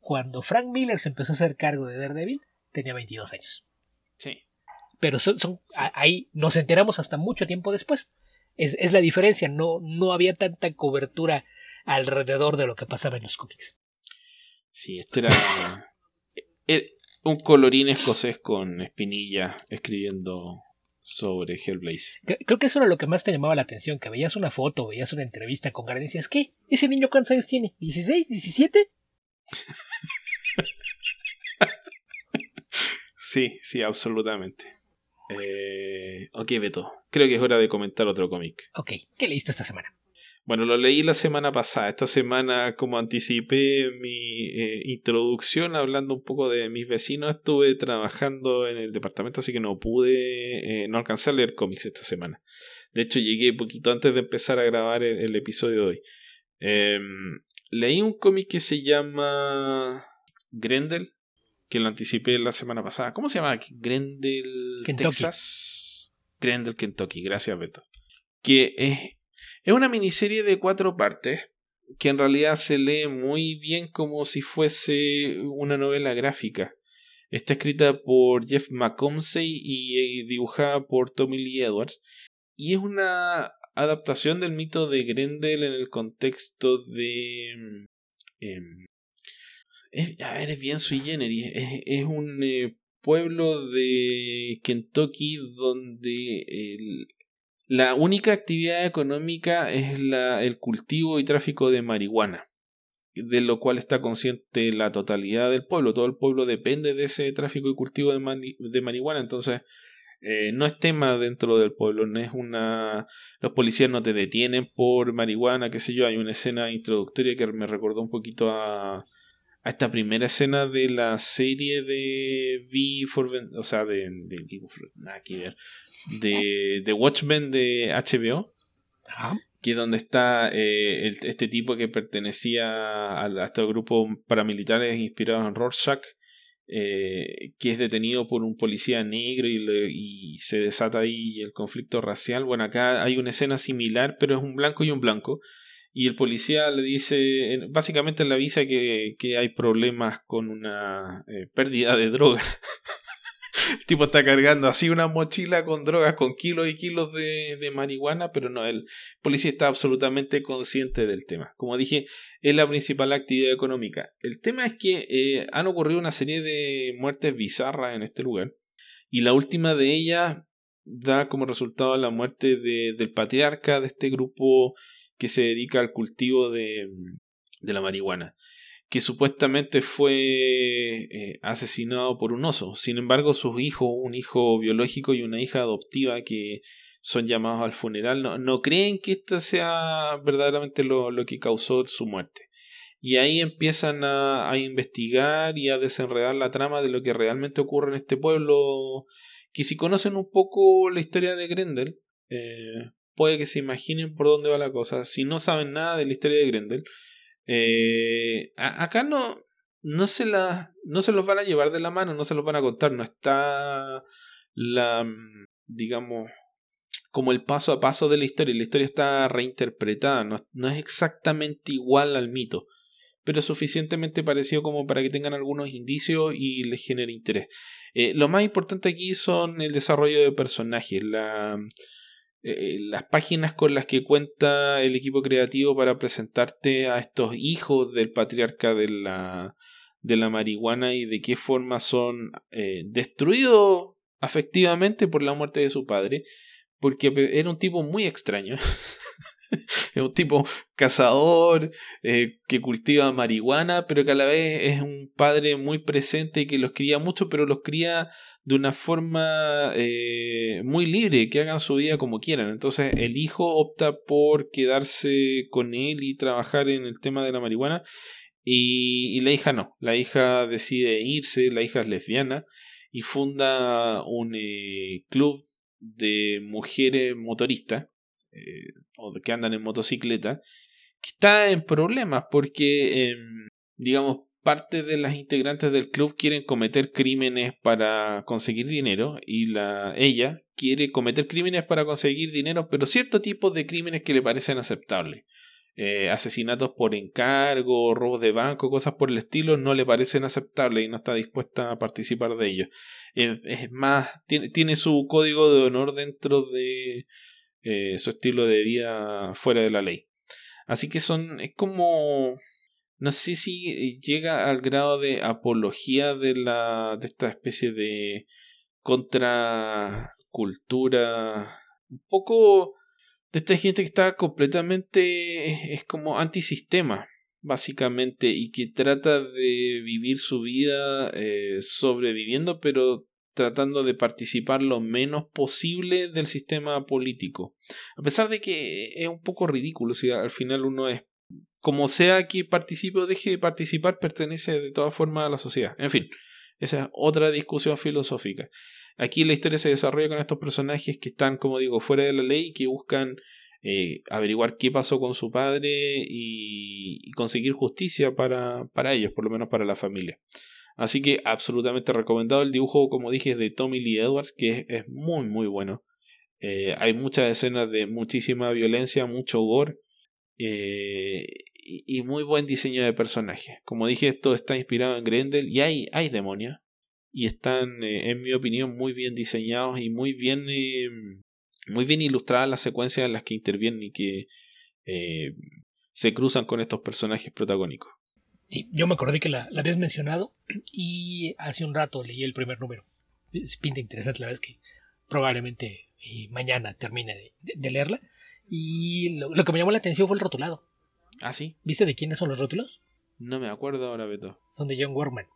cuando Frank Miller se empezó a hacer cargo de Daredevil, tenía 22 años. Sí pero son, ahí nos enteramos hasta mucho tiempo después. Es, es la diferencia, no, no había tanta cobertura alrededor de lo que pasaba en los cómics. Sí, este era e, un colorín escocés con espinilla escribiendo sobre Hellblazer. Creo que eso era lo que más te llamaba la atención, que veías una foto, veías una entrevista con Garen y decías, ¿qué? ¿Ese niño cuántos años tiene? ¿16? ¿17? sí, sí, absolutamente. Eh, ok, Beto, creo que es hora de comentar otro cómic. Ok, ¿qué leíste esta semana? Bueno, lo leí la semana pasada. Esta semana, como anticipé mi eh, introducción hablando un poco de mis vecinos, estuve trabajando en el departamento, así que no pude, eh, no alcancé a leer cómics esta semana. De hecho, llegué poquito antes de empezar a grabar el, episodio de hoy. Em, leí un cómic que se llama Grendel, que lo anticipé la semana pasada. ¿Cómo se llama? Grendel, Texas. Grendel, Kentucky. Gracias, Beto. Que es es una miniserie de cuatro partes que en realidad se lee muy bien como si fuese una novela gráfica. Está escrita por Jeff McComsey y dibujada por Tommy Lee Edwards. Y es una adaptación del mito de Grendel en el contexto de... Em, a ver, es bien sui generis. Es, un eh, pueblo de Kentucky donde el, la única actividad económica es la, el cultivo y tráfico de marihuana, de lo cual está consciente la totalidad del pueblo. Todo el pueblo depende de ese tráfico y cultivo de, marihuana, entonces eh, no es tema dentro del pueblo, no es una... Los policías no te detienen por marihuana, qué sé yo, hay una escena introductoria que me recordó un poquito a, a esta primera escena de la serie de V for o sea, de, de, de, de Watchmen de HBO. Que es donde está eh, este tipo que pertenecía a, a estos grupos paramilitares inspirados en Rorschach, eh, que es detenido por un policía negro y, y, se desata ahí el conflicto racial. Bueno, acá hay una escena similar, pero es un blanco y un blanco. Y el policía le dice, básicamente le avisa que, que hay problemas con una eh, pérdida de droga. <laughs> El tipo está cargando así una mochila con drogas, con kilos y kilos de, de, marihuana, pero no, el policía está absolutamente consciente del tema. Como dije, es la principal actividad económica. El tema es que eh, han ocurrido una serie de muertes bizarras en este lugar, y la última de ellas da como resultado la muerte de, del patriarca de este grupo que se dedica al cultivo de, de la marihuana que supuestamente fue eh, asesinado por un oso. Sin embargo, sus hijos, un hijo biológico y una hija adoptiva que son llamados al funeral, no, no creen que esto sea verdaderamente lo, lo, que causó su muerte. Y ahí empiezan a, a, investigar y a desenredar la trama de lo que realmente ocurre en este pueblo, que si conocen un poco la historia de Grendel, eh, puede que se imaginen por dónde va la cosa. Si no saben nada de la historia de Grendel, eh, acá no, no, se la, no se los van a llevar de la mano, no se los van a contar, no está la, mm, digamos, como el paso a paso de la historia. La historia está reinterpretada, no, no es exactamente igual al mito, pero suficientemente parecido como para que tengan algunos indicios y les genere interés. Eh, lo más importante aquí son el desarrollo de personajes, la eh, las páginas con las que cuenta el equipo creativo para presentarte a estos hijos del patriarca de la, de la marihuana y de qué forma son eh, destruidos afectivamente por la muerte de su padre, porque era un tipo muy extraño. <laughs> <laughs> es un tipo cazador eh, que cultiva marihuana, pero que a la vez es un padre muy presente y que los cría mucho, pero los cría de una forma eh, muy libre, que hagan su vida como quieran. Entonces el hijo opta por quedarse con él y trabajar en el tema de la marihuana y, la hija no, la hija decide irse, la hija es lesbiana y funda un eh, club de mujeres motoristas eh, o que andan en motocicleta que está en problemas porque em, digamos parte de las integrantes del club quieren cometer crímenes para conseguir dinero y la ella quiere cometer crímenes para conseguir dinero, pero cierto tipo de crímenes que le parecen aceptables. Eh, asesinatos por encargo, robos de banco, cosas por el estilo, no le parecen aceptables y no está dispuesta a participar de ellos. Es más, tiene, tiene su código de honor dentro de, eh, su estilo de vida fuera de la ley. Así que son, es como, no sé si llega al grado de apología de la, de esta especie de contracultura, un poco de esta gente que está completamente, es como antisistema, básicamente, y que trata de vivir su vida eh, sobreviviendo, pero tratando de participar lo menos posible del sistema político. A pesar de que es un poco ridículo, si al final uno es, como sea que participe o deje de participar, pertenece de todas formas a la sociedad. En fin, esa es otra discusión filosófica. Aquí la historia se desarrolla con estos personajes que están, como digo, fuera de la ley y que buscan eh, averiguar qué pasó con su padre y, conseguir justicia para, para ellos, por lo menos para la familia. Así que absolutamente recomendado el dibujo, como dije, de Tommy Lee Edwards, que es, muy muy bueno. Eh, hay muchas escenas de muchísima violencia, mucho gore eh, y, muy buen diseño de personaje. Como dije, esto está inspirado en Grendel y hay, hay demonios. Y están, en mi opinión, muy bien diseñados y muy bien muy bien ilustradas las secuencias en las que intervienen y que eh, se cruzan con estos personajes protagónicos. Sí, yo me acordé que la, habías mencionado y hace un rato leí el primer número. Es pinta interesante, la verdad es que probablemente eh, mañana termine de, leerla. Y lo, que me llamó la atención fue el rotulado. Ah, sí. ¿Viste de quiénes son los rótulos? No me acuerdo ahora, Beto. Son de John Warman.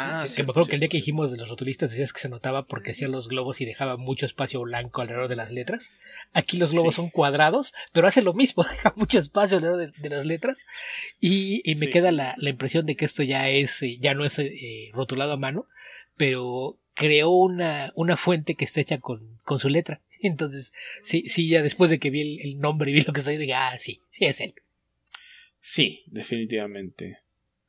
Ah, que me acuerdo que el día que dijimos de los rotulistas decías que se notaba porque hacía los globos y dejaba mucho espacio blanco alrededor de las letras. Aquí los globos son cuadrados, pero hace lo mismo, <laughs> deja mucho espacio alrededor de, las letras. Y, me queda la, impresión de que esto ya es, eh, ya no es eh, rotulado a mano, pero creó una, una fuente que está hecha con, con su letra. <laughs> Entonces, sí, sí, ya después de que vi el, nombre y vi lo que está ahí, ah, sí, sí es él. Sí, definitivamente.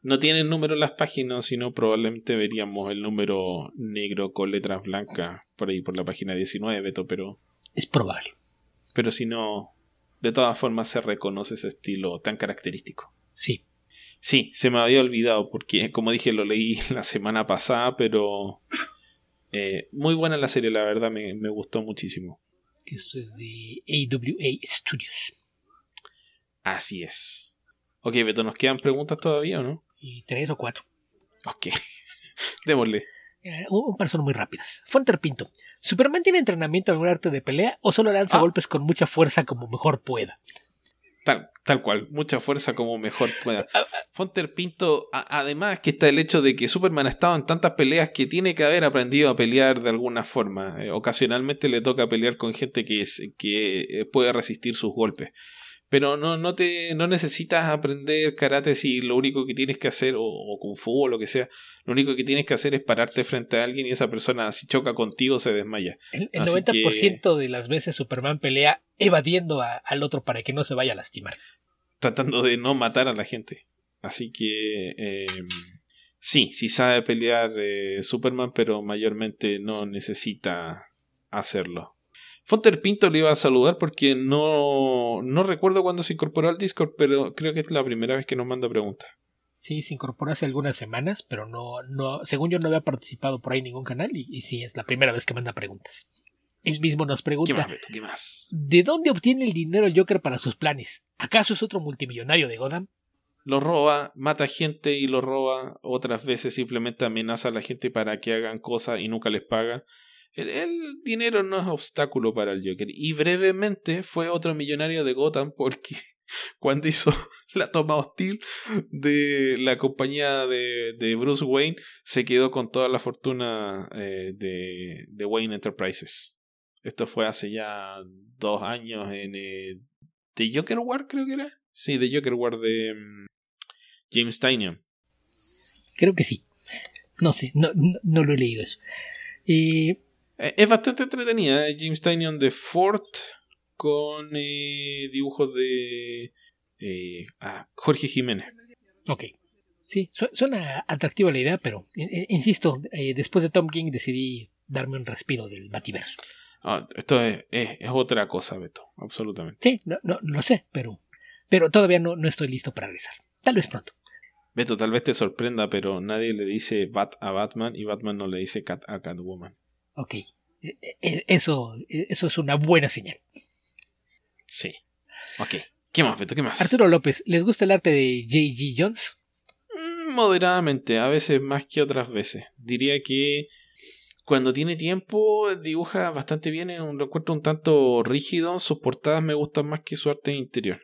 No tiene el número en las páginas, sino probablemente veríamos el número negro con letras blancas por ahí por la página 19, Beto, pero... Es probable. Pero si no, de todas formas se reconoce ese estilo tan característico. Sí. Sí, se me había olvidado porque, como dije, lo leí <laughs> la semana pasada, pero... Eh, muy buena la serie, la verdad, me, me gustó muchísimo. Esto es de AWA Studios. Así es. Ok, Beto, ¿nos quedan preguntas todavía o no? Y tres o cuatro. Ok, <laughs> démosle. Eh, un par son muy rápidas. Fonter Pinto. ¿Superman tiene entrenamiento en algún arte de pelea o solo lanza ah. golpes con mucha fuerza como mejor pueda? Tal, tal cual, mucha fuerza como mejor pueda. Ah. Fonter Pinto, además que está el hecho de que Superman ha estado en tantas peleas que tiene que haber aprendido a pelear de alguna forma. Eh, ocasionalmente le toca pelear con gente que, que eh, puede resistir sus golpes pero no, no, te, no necesitas aprender karate si lo único que tienes que hacer, o, kung fu o lo que sea, lo único que tienes que hacer es pararte frente a alguien y esa persona si choca contigo se desmaya. El, 90% de las veces Superman pelea evadiendo al otro para que no se vaya a lastimar. Tratando de no matar a la gente. Así que... Em, sí, sí sabe pelear eh, Superman, pero mayormente no necesita hacerlo. Fonter Pinto le iba a saludar porque no, no recuerdo cuándo se incorporó al Discord, pero creo que es la primera vez que nos manda preguntas. Sí, se incorporó hace algunas semanas, pero no, no, según yo no había participado por ahí en ningún canal y, sí, es la primera vez que manda preguntas. Él mismo nos pregunta, ¿Qué más, ¿de dónde obtiene el dinero el Joker para sus planes? ¿Acaso es otro multimillonario de Gotham? Lo roba, mata gente y lo roba, otras veces simplemente amenaza a la gente para que hagan cosas y nunca les paga. El, dinero no es obstáculo para el Joker. Y brevemente fue otro millonario de Gotham porque <laughs> cuando hizo <laughs> la toma hostil de la compañía de, de Bruce Wayne, se quedó con toda la fortuna eh, de, de, Wayne Enterprises. Esto fue hace ya dos años en eh, The Joker War, creo que era. Sí, The Joker War de mm, James Tynion. creo que sí. No sé, no, no, lo he leído eso. Eh, es bastante entretenida. ¿eh? James Tynion de Ford con eh, dibujos de ah, Jorge Jiménez. Ok. Sí, suena atractiva la idea, pero insisto, después de Tom King decidí darme un respiro del Bativerso. Ah, esto es, otra cosa, Beto, absolutamente. Sí, no, no, lo sé, pero, pero todavía no, no estoy listo para regresar. Tal vez pronto. Beto, tal vez te sorprenda, pero nadie le dice Bat a Batman y Batman no le dice Cat a Catwoman. Ok, e, e, eso, eso es una buena señal. Sí. Ok. ¿Qué más, Beto? ¿Qué más? Arturo López, ¿les gusta el arte de J.G. Jones? Mm, moderadamente, a veces más que otras veces. Diría que cuando tiene tiempo dibuja bastante bien, lo encuentro un tanto rígido, sus portadas me gustan más que su arte interior.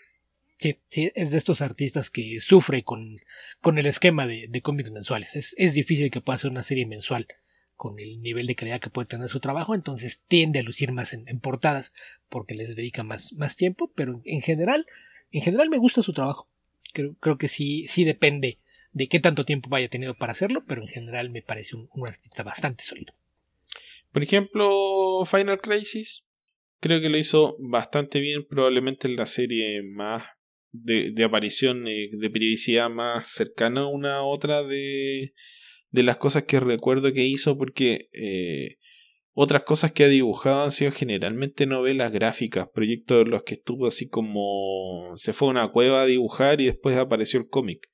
Sí, sí, es de estos artistas que sufre con, con el esquema de, de cómics mensuales. Es, es, difícil que pueda hacer una serie mensual con el nivel de calidad que puede tener su trabajo, entonces tiende a lucir más en, portadas porque les dedica más, más tiempo, pero en general, en general me gusta su trabajo. Creo, que sí, sí depende de qué tanto tiempo vaya tenido para hacerlo, pero en general me parece un, un artista bastante sólido. Por ejemplo, Final Crisis, creo que lo hizo bastante bien, probablemente en la serie más de, de aparición eh, de periodicidad más cercana a una otra de, de las cosas que recuerdo que hizo, porque eh, otras cosas que ha dibujado han sido generalmente novelas gráficas, proyectos en los que estuvo así como se fue a una cueva a dibujar y después apareció el cómic.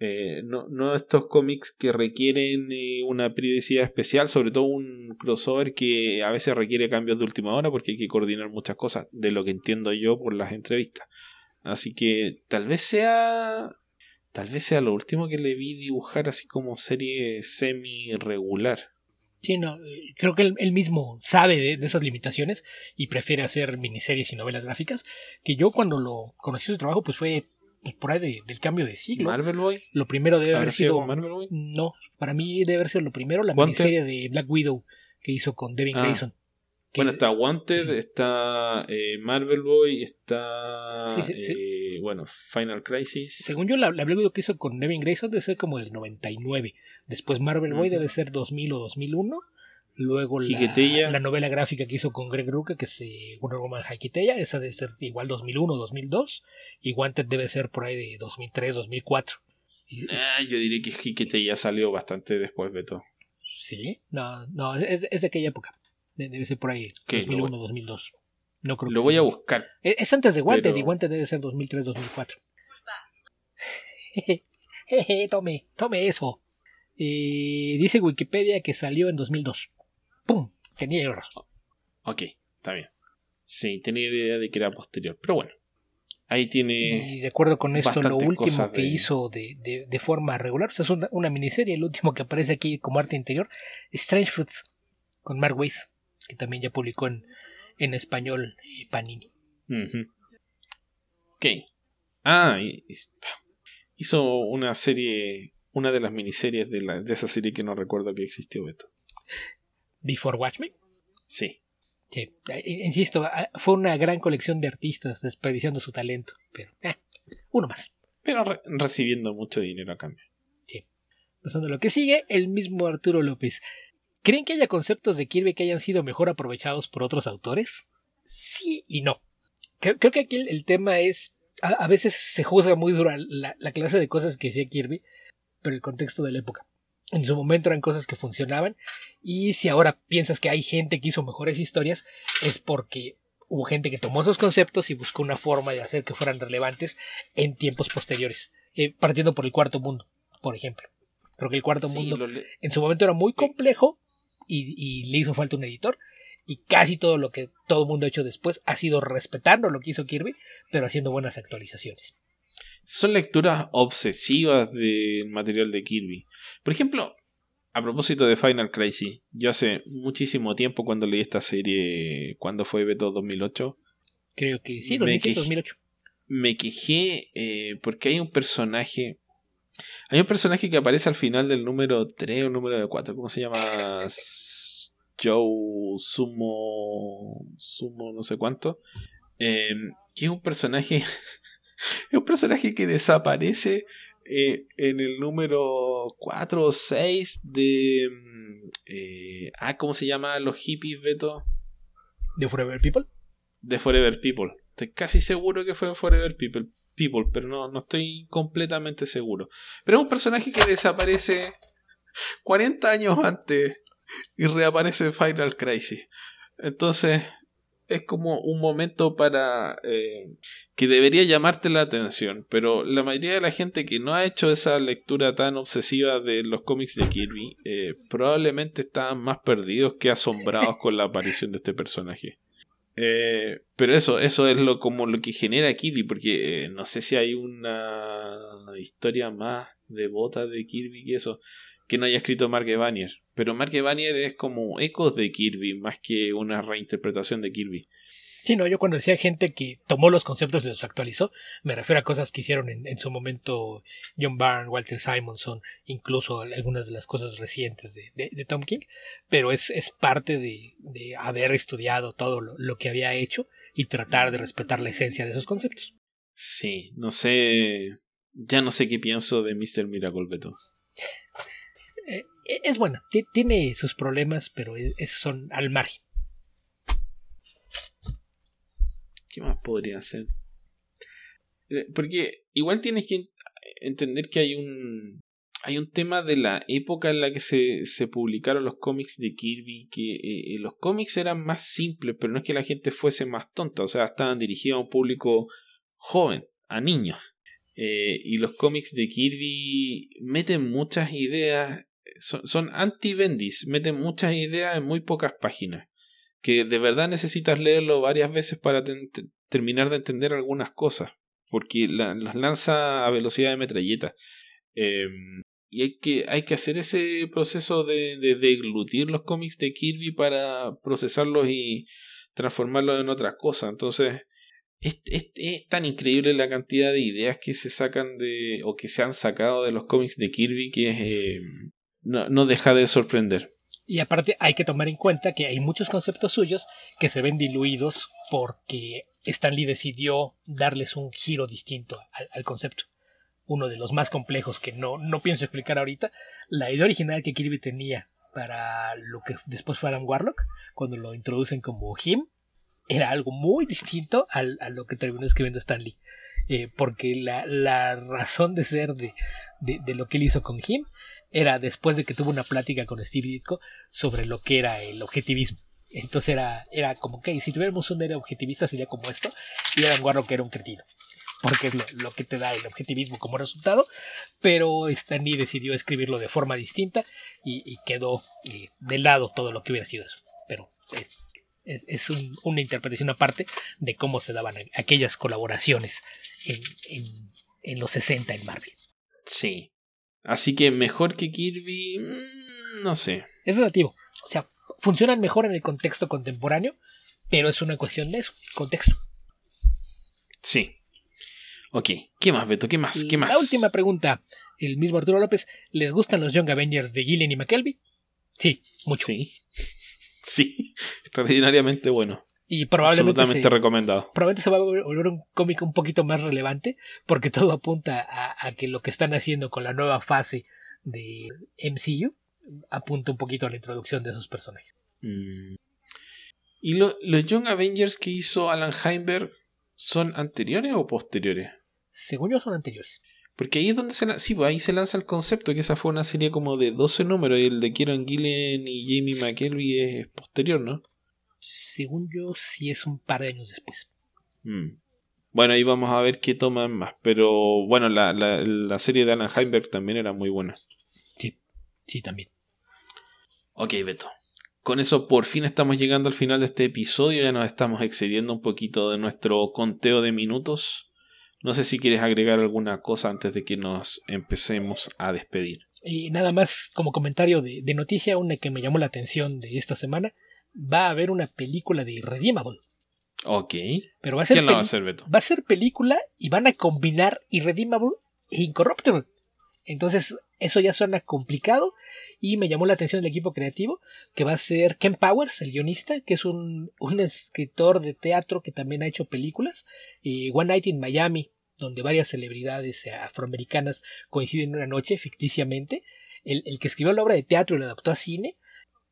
Eh, no, no estos cómics que requieren eh, una periodicidad especial, sobre todo un crossover que a veces requiere cambios de última hora porque hay que coordinar muchas cosas, de lo que entiendo yo por las entrevistas. Así que tal vez sea. Tal vez sea lo último que le vi dibujar así como serie semi regular. Sí, no, eh, creo que él, mismo sabe de, de, esas limitaciones y prefiere hacer miniseries y novelas gráficas. Que yo cuando lo conocí su trabajo, pues fue por ahí de, del cambio de siglo. Marvel Boy. Lo primero debe haber sido. Marvel Boy? No, para mí debe haber sido lo primero la miniserie de Black Widow que hizo con Devin ah. Grayson. Bueno, está Wanted, está eh, Marvel Boy, está. Sí, sí, eh, bueno, Final Crisis. Según yo, la, la Widow que hizo con Devin Grayson debe ser como del 99. Después Marvel Boy debe ser 2000 o 2001. Luego la, la, novela gráfica que hizo con Greg Rucka, que es Wonder Woman Haikiteya, esa debe ser igual 2001 o 2002. Y Wanted debe ser por ahí de 2003, 2004. ah, yo diría que Haikiteya salió bastante después de todo. Sí, no, no, es, es de aquella época. Debe ser por ahí, 2001, 2002. No creo Lo voy a buscar. Es, es antes de Wanted y Wanted debe ser 2003, 2004. Jeje, tome, tome eso. Eh, dice Wikipedia que salió en 2002. ¡Pum! Tenía error. Ok, está bien. Sí, tenía idea de que era posterior. Pero bueno, ahí tiene. Y de acuerdo con esto, lo último que hizo de, de, de, forma regular, o sea, es una, una, miniserie, el último que aparece aquí como arte interior, Strange Fruit, con Mark Waid, que también ya publicó en, en español eh, Panini. Ok. Ah, hizo una serie, una de las miniseries de, la, de esa serie que no recuerdo que existió, Beto. Before Watch Me. Sí. sí. Eh, insisto, ah, fue una gran colección de artistas desperdiciando su talento, pero eh, uno más. Pero re recibiendo mucho dinero a cambio. Sí. Pasando a lo que sigue, el mismo Arturo López. ¿Creen que haya conceptos de Kirby que hayan sido mejor aprovechados por otros autores? Sí y no. Creo, creo que aquí el, el, tema es. A, a, veces se juzga muy duro la, la clase de cosas que hacía Kirby, pero el contexto de la época en su momento eran cosas que funcionaban y si ahora piensas que hay gente que hizo mejores historias es porque hubo gente que tomó esos conceptos y buscó una forma de hacer que fueran relevantes en tiempos posteriores, eh, partiendo por el cuarto mundo, por ejemplo. Creo que el cuarto sí, mundo en su momento era muy complejo y, y, le hizo falta un editor y casi todo lo que todo el mundo ha hecho después ha sido respetando lo que hizo Kirby, pero haciendo buenas actualizaciones son lecturas obsesivas del material de Kirby. Por ejemplo, a propósito de Final Crisis, yo hace muchísimo tiempo cuando leí esta serie, cuando fue Beto 2008? Creo que sí, lo leí en 2008. Me quejé eh, porque hay un personaje. Hay un personaje que aparece al final del número 3 o número 4. ¿Cómo se llama? Joe Sumo. Sumo, no sé cuánto. Eh, que es un personaje <laughs> es un personaje que desaparece eh, en el número 4 o 6 de... Mm, eh, ah, ¿cómo se llama los hippies, Beto? ¿De Forever People? De Forever People. Estoy casi seguro que fue Forever People, People pero no, no estoy completamente seguro. Pero es un personaje que desaparece 40 años antes y reaparece en Final Crisis. Entonces, es como un momento para eh, que debería llamarte la atención, pero la mayoría de la gente que no ha hecho esa lectura tan obsesiva de los cómics de Kirby eh, probablemente están más perdidos que asombrados con la aparición de este personaje. Eh, pero eso, eso es lo como lo que genera Kirby, porque eh, no sé si hay una historia más devota de Kirby que eso, que no haya escrito Mark Evanier. Pero Mark Evanier es como ecos de Kirby, más que una reinterpretación de Kirby. Sí, no, yo cuando decía gente que tomó los conceptos y los actualizó, me refiero a cosas que hicieron en, su momento John Byrne, Walter Simonson, incluso algunas de las cosas recientes de, Tom King, pero es, es parte de, haber estudiado todo lo, que había hecho y tratar de respetar la esencia de esos conceptos. Sí, no sé, ya no sé qué pienso de Mr. Miracle Beto. Eh, es buena, tiene sus problemas, pero esos son al margen. ¿Qué más podría ser? Eh, porque igual tienes que entender que hay un hay un tema de la época en la que se, se publicaron los cómics de Kirby, que eh, eh, los cómics eran más simples, pero no es que la gente fuese más tonta, o sea, estaban dirigidos a un público joven, a niños. y los cómics de Kirby meten muchas ideas, son, son anti-bendis, meten muchas ideas en muy pocas páginas que de verdad necesitas leerlo varias veces para terminar de entender algunas cosas, porque las lanza a velocidad de metralleta. Em, y hay que, hay que hacer ese proceso de, de deglutir los cómics de Kirby para procesarlos y transformarlos en otras cosas. Entonces, es, es, tan increíble la cantidad de ideas que se sacan de, o que se han sacado de los cómics de Kirby que em, no, no deja de sorprender. Y aparte hay que tomar en cuenta que hay muchos conceptos suyos que se ven diluidos porque Stanley decidió darles un giro distinto al, concepto. Uno de los más complejos que no, no pienso explicar ahorita. La idea original que Kirby tenía para lo que después fue Adam Warlock, cuando lo introducen como Him, era algo muy distinto a lo que terminó escribiendo Stanley. Eh, porque la, la, razón de ser de, de, de, lo que él hizo con Him era después de que tuvo una plática con Steve Ditko sobre lo que era el objetivismo. Entonces era, era como que si tuviéramos un era objetivista sería como esto, y Adam Warlock era un cretino, porque es lo, que te da el objetivismo como resultado, pero Stanley decidió escribirlo de forma distinta y, quedó eh, de lado todo lo que hubiera sido eso. Pero es, es, una interpretación aparte de cómo se daban aquellas colaboraciones en, en, en los 60 en Marvel. Sí, Así que mejor que Kirby, mm, no sé. Es relativo. O sea, funcionan mejor en el contexto contemporáneo, pero es una cuestión de eso, contexto. Sí. Ok, ¿qué más, Beto? ¿Qué más? ¿Qué más? La última pregunta. El mismo Arturo López, ¿les gustan los Young Avengers de Gillen y McKelvey? Sí, mucho. Sí. <laughs> Sí, <laughs> extraordinariamente bueno. Y probablemente Absolutamente recomendado. Probablemente se va a volver un cómic un poquito más relevante, porque todo apunta a, que lo que están haciendo con la nueva fase de MCU apunta un poquito a la introducción de esos personajes. Mm. ¿Y los Young Avengers que hizo Alan Heinberg son anteriores o posteriores? Según yo son anteriores. Porque ahí es donde se, sí, pues ahí se lanza el concepto, que esa fue una serie como de 12 números y el de Kieron Gillen y Jamie McKelvey es posterior, ¿no? Según yo, sí es un par de años después. Mm. Bueno, ahí vamos a ver qué toman más. Pero bueno, la, la, serie de Alan Heinberg también era muy buena. Sí, sí, también. Ok, Beto. Con eso por fin estamos llegando al final de este episodio. Ya nos estamos excediendo un poquito de nuestro conteo de minutos. No sé si quieres agregar alguna cosa antes de que nos empecemos a despedir. Y nada más como comentario de, de noticia, una que me llamó la atención de esta semana va a haber una película de Irredeemable. Ok. Pero va a ser ¿Quién la va a hacer, Beto? Va a ser película y van a combinar Irredeemable e Incorruptible. Entonces, eso ya suena complicado y me llamó la atención el equipo creativo, que va a ser Ken Powers, el guionista, que es un, un escritor de teatro que también ha hecho películas, y One Night in Miami, donde varias celebridades afroamericanas coinciden una noche ficticiamente. El, el que escribió la obra de teatro y la adaptó a cine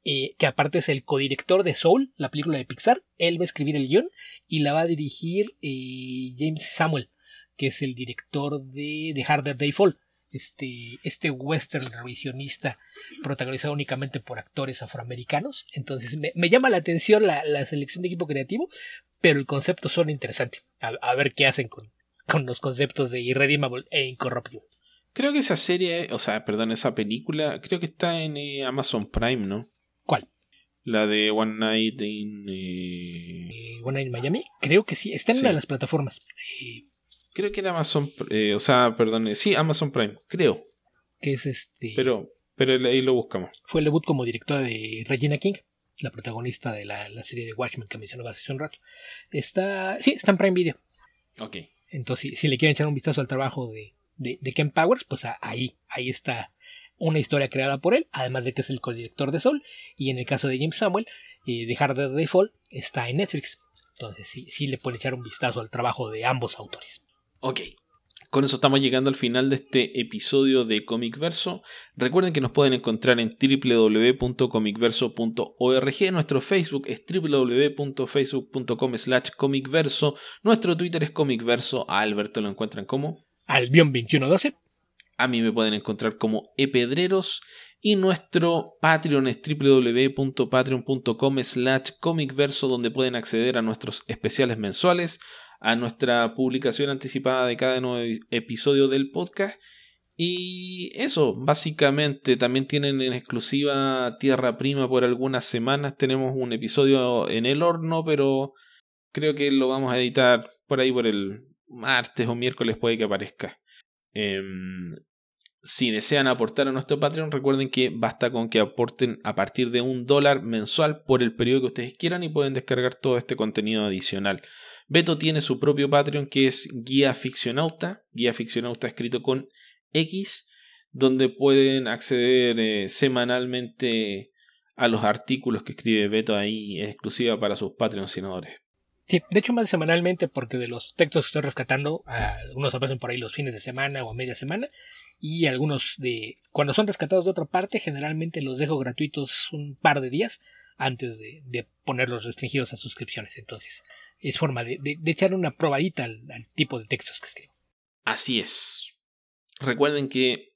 eh, que aparte es el codirector de Soul, la película de Pixar. Él va a escribir el guion y la va a dirigir eh, James Samuel, que es el director de The Harder Day Fall, este, este western revisionista protagonizado únicamente por actores afroamericanos. Entonces me, llama la atención la, selección de equipo creativo, pero el concepto suena interesante. A, ver qué hacen con, con los conceptos de Irredeemable e Incorruptible. Creo que esa serie, o sea, perdón, esa película, creo que está en eh, Amazon Prime, ¿no? ¿Cuál? La de One Night in. Eh, eh, One Night in Miami. Creo que sí. Está en una de las plataformas. Creo que era Amazon. o sea, perdón. Sí, Amazon Prime. Creo. Que es este. Pero, pero ahí lo buscamos. Fue el debut como directora de Regina King. La protagonista de la, serie de Watchmen que mencionaba hace un rato. Está. Sí, está en Prime Video. Ok. Entonces, si, le quieren echar un vistazo al trabajo de, de, Ken Powers, pues ahí, ahí está una historia creada por él, además de que es el codirector de Soul, y en el caso de James Samuel, eh, de Hard Day Fall, está en Netflix. Entonces sí, sí le pueden echar un vistazo al trabajo de ambos autores. Ok, con eso estamos llegando al final de este episodio de Comic Verso. Recuerden que nos pueden encontrar en www.comicverso.org. Nuestro Facebook es www.facebook.com slash comicverso. Nuestro Twitter es comicverso. A Alberto lo encuentran como Albion2112. A mí me pueden encontrar como epedreros. Y nuestro Patreon es www.patreon.com slash comicverso donde pueden acceder a nuestros especiales mensuales a nuestra publicación anticipada de cada nuevo episodio del podcast. Y eso, básicamente también tienen en exclusiva Tierra Prima por algunas semanas. Tenemos un episodio en el horno, pero creo que lo vamos a editar por ahí por el martes o miércoles puede que aparezca. Em, si desean aportar a nuestro Patreon, recuerden que basta con que aporten a partir de un dólar mensual por el periodo que ustedes quieran y pueden descargar todo este contenido adicional. Beto tiene su propio Patreon que es Guía Ficcionauta, Guía Ficcionauta escrito con X, donde pueden acceder eh, semanalmente a los artículos que escribe Beto ahí, exclusiva para sus patrocinadores. Sí, de hecho más semanalmente porque de los textos que estoy rescatando, algunos aparecen por ahí los fines de semana o a media semana y algunos de cuando son rescatados de otra parte generalmente los dejo gratuitos un par de días antes de, ponerlos restringidos a suscripciones. Entonces, es forma de, de, echar una probadita al, tipo de textos que escribo. Así es. Recuerden que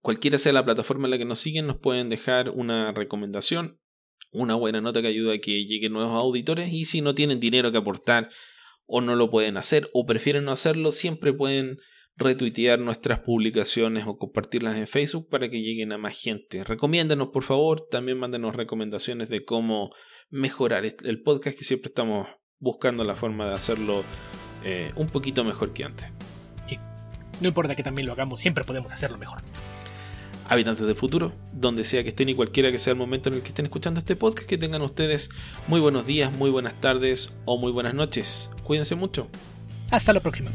cualquiera sea la plataforma en la que nos siguen, nos pueden dejar una recomendación, una buena nota que ayuda a que lleguen nuevos auditores y si no tienen dinero que aportar o no lo pueden hacer o prefieren no hacerlo, siempre pueden retuitear nuestras publicaciones o compartirlas en Facebook para que lleguen a más gente. Recomiéndanos por favor, también mándenos recomendaciones de cómo mejorar el podcast que siempre estamos buscando la forma de hacerlo eh, un poquito mejor que antes. No importa que también lo hagamos, siempre podemos hacerlo mejor. Habitantes del futuro, donde sea que estén y cualquiera que sea el momento en el que estén escuchando este podcast, que tengan ustedes muy buenos días, muy buenas tardes o muy buenas noches. Cuídense mucho. Hasta la próxima.